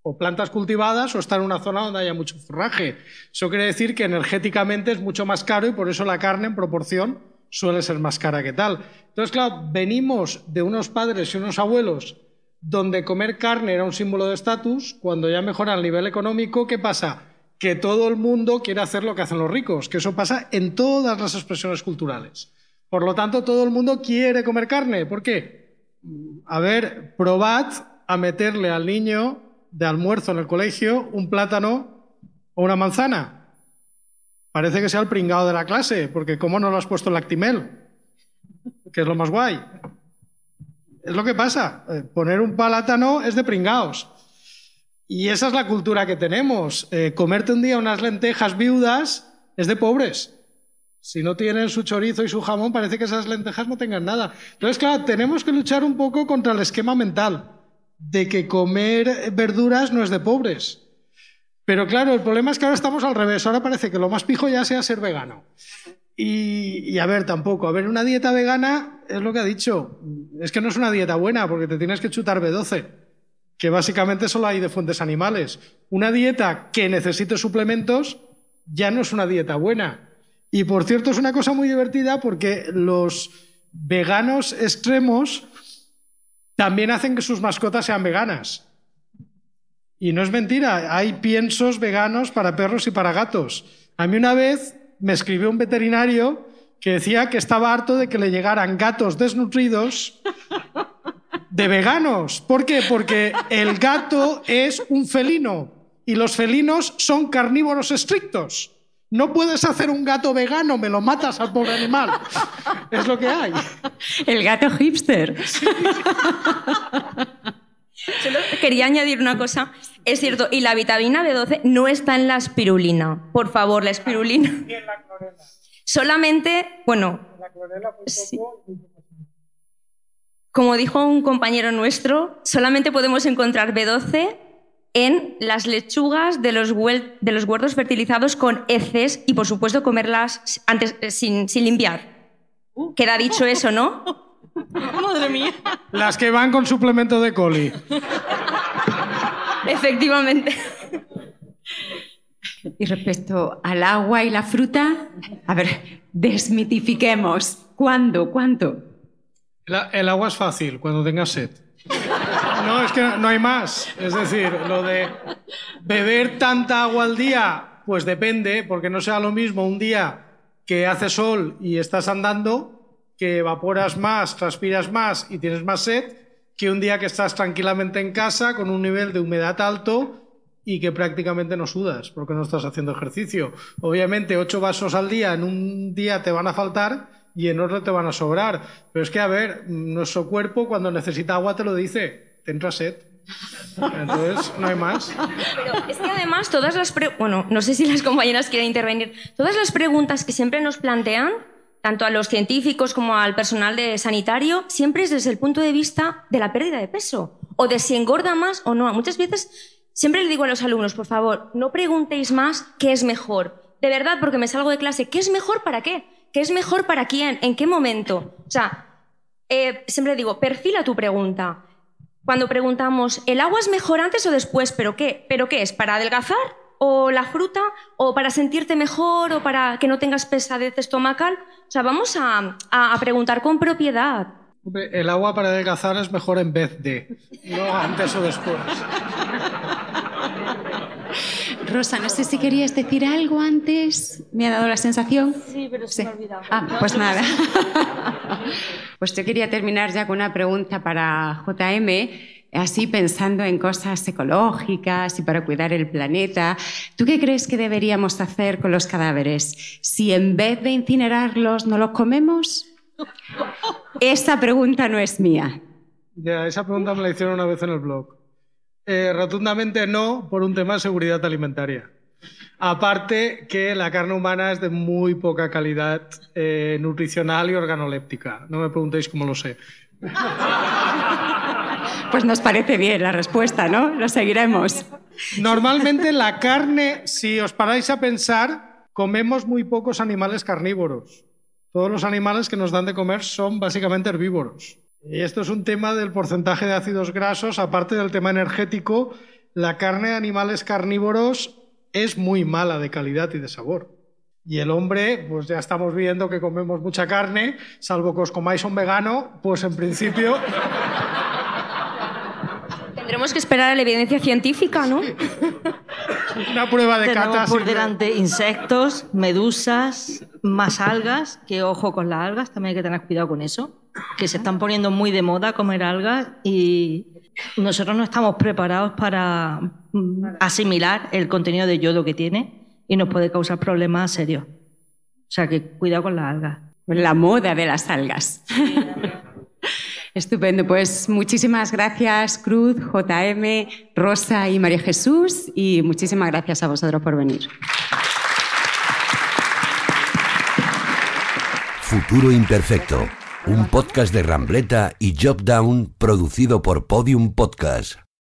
O plantas cultivadas o estar en una zona donde haya mucho forraje. Eso quiere decir que energéticamente es mucho más caro y por eso la carne en proporción suele ser más cara que tal. Entonces, claro, venimos de unos padres y unos abuelos donde comer carne era un símbolo de estatus, cuando ya mejora el nivel económico, ¿qué pasa? Que todo el mundo quiere hacer lo que hacen los ricos, que eso pasa en todas las expresiones culturales. Por lo tanto, todo el mundo quiere comer carne. ¿Por qué? A ver, probad a meterle al niño de almuerzo en el colegio un plátano o una manzana. Parece que sea el pringado de la clase, porque ¿cómo no lo has puesto en lactimel? Que es lo más guay. Es lo que pasa. Eh, poner un plátano es de pringaos. Y esa es la cultura que tenemos. Eh, comerte un día unas lentejas viudas es de pobres. Si no tienen su chorizo y su jamón, parece que esas lentejas no tengan nada. Entonces, claro, tenemos que luchar un poco contra el esquema mental de que comer verduras no es de pobres. Pero claro, el problema es que ahora estamos al revés. Ahora parece que lo más pijo ya sea ser vegano. Y, a ver, tampoco. A ver, una dieta vegana es lo que ha dicho. Es que no es una dieta buena porque te tienes que chutar B12, que básicamente solo hay de fuentes animales. Una dieta que necesite suplementos ya no es una dieta buena. Y por cierto, es una cosa muy divertida porque los veganos extremos también hacen que sus mascotas sean veganas. Y no es mentira, hay piensos veganos para perros y para gatos. A mí una vez me escribió un veterinario que decía que estaba harto de que le llegaran gatos desnutridos de veganos. ¿Por qué? Porque el gato es un felino y los felinos son carnívoros estrictos. No puedes hacer un gato vegano, me lo matas al pobre animal. Es lo que hay. El gato hipster. Solo quería añadir una cosa. Es cierto, y la vitamina B12 no está en la espirulina. Por favor, la espirulina. Ni en la clorela. Solamente, bueno. La clorela sí. Como dijo un compañero nuestro, solamente podemos encontrar B12 en las lechugas de los, de los huertos fertilizados con heces y, por supuesto, comerlas antes, eh, sin, sin limpiar. Queda dicho eso, ¿no? Madre mía. Las que van con suplemento de coli. Efectivamente. Y respecto al agua y la fruta, a ver, desmitifiquemos. ¿Cuándo? ¿Cuánto? el agua es fácil, cuando tengas sed. No, es que no hay más. Es decir, lo de beber tanta agua al día, pues depende, porque no sea lo mismo un día que hace sol y estás andando, que evaporas más, transpiras más y tienes más sed, que un día que estás tranquilamente en casa con un nivel de humedad alto y que prácticamente no sudas porque no estás haciendo ejercicio. Obviamente, ocho vasos al día en un día te van a faltar y en otro te van a sobrar. Pero es que, a ver, nuestro cuerpo cuando necesita agua te lo dice te entra sed. Entonces, no hay más. Pero es que además todas las... Bueno, no sé si las compañeras quieren intervenir. Todas las preguntas que siempre nos plantean, tanto a los científicos como al personal de sanitario, siempre es desde el punto de vista de la pérdida de peso o de si engorda más o no. Muchas veces siempre le digo a los alumnos, por favor, no preguntéis más qué es mejor. De verdad, porque me salgo de clase, ¿qué es mejor para qué? ¿Qué es mejor para quién? ¿En qué momento? O sea, eh, siempre digo, perfila tu pregunta. Cuando preguntamos, ¿el agua es mejor antes o después? ¿Pero qué? ¿Pero qué es? ¿Para adelgazar? ¿O la fruta? ¿O para sentirte mejor? ¿O para que no tengas pesadez estomacal? O sea, vamos a, preguntar con propiedad. El agua para adelgazar es mejor en vez de, no antes o después. Rosa, no sé si querías decir algo antes. ¿Me ha dado la sensación? Sí, pero se me ha olvidado. Ah, pues nada. pues yo quería terminar ya con una pregunta para JM, así pensando en cosas ecológicas y para cuidar el planeta. ¿Tú qué crees que deberíamos hacer con los cadáveres? Si en vez de incinerarlos no los comemos. Esa pregunta no es mía. Ya, esa pregunta me la hicieron una vez en el blog. Eh, rotundamente no, por un tema de seguridad alimentaria. Aparte que la carne humana es de muy poca calidad eh, nutricional y organoléptica. No me preguntéis cómo lo sé. Pues nos parece bien la respuesta, ¿no? Lo seguiremos. Normalmente la carne, si os paráis a pensar, comemos muy pocos animales carnívoros. Todos los animales que nos dan de comer son básicamente herbívoros. Y esto es un tema del porcentaje de ácidos grasos, aparte del tema energético, la carne de animales carnívoros es muy mala de calidad y de sabor. Y el hombre, pues ya estamos viendo que comemos mucha carne, salvo que os comáis un vegano, pues en principio... Tendremos que esperar a la evidencia científica, ¿no? Una prueba de Tenemos cata. por delante insectos, medusas, más algas, que ojo con las algas, también hay que tener cuidado con eso, que se están poniendo muy de moda comer algas y nosotros no estamos preparados para mm, asimilar el contenido de yodo que tiene y nos puede causar problemas serios. O sea que cuidado con las algas. La moda de las algas. Estupendo, pues muchísimas gracias Cruz, JM, Rosa y María Jesús y muchísimas gracias a vosotros por venir. Futuro Imperfecto, un podcast de Rambleta y Job Down producido por Podium Podcast.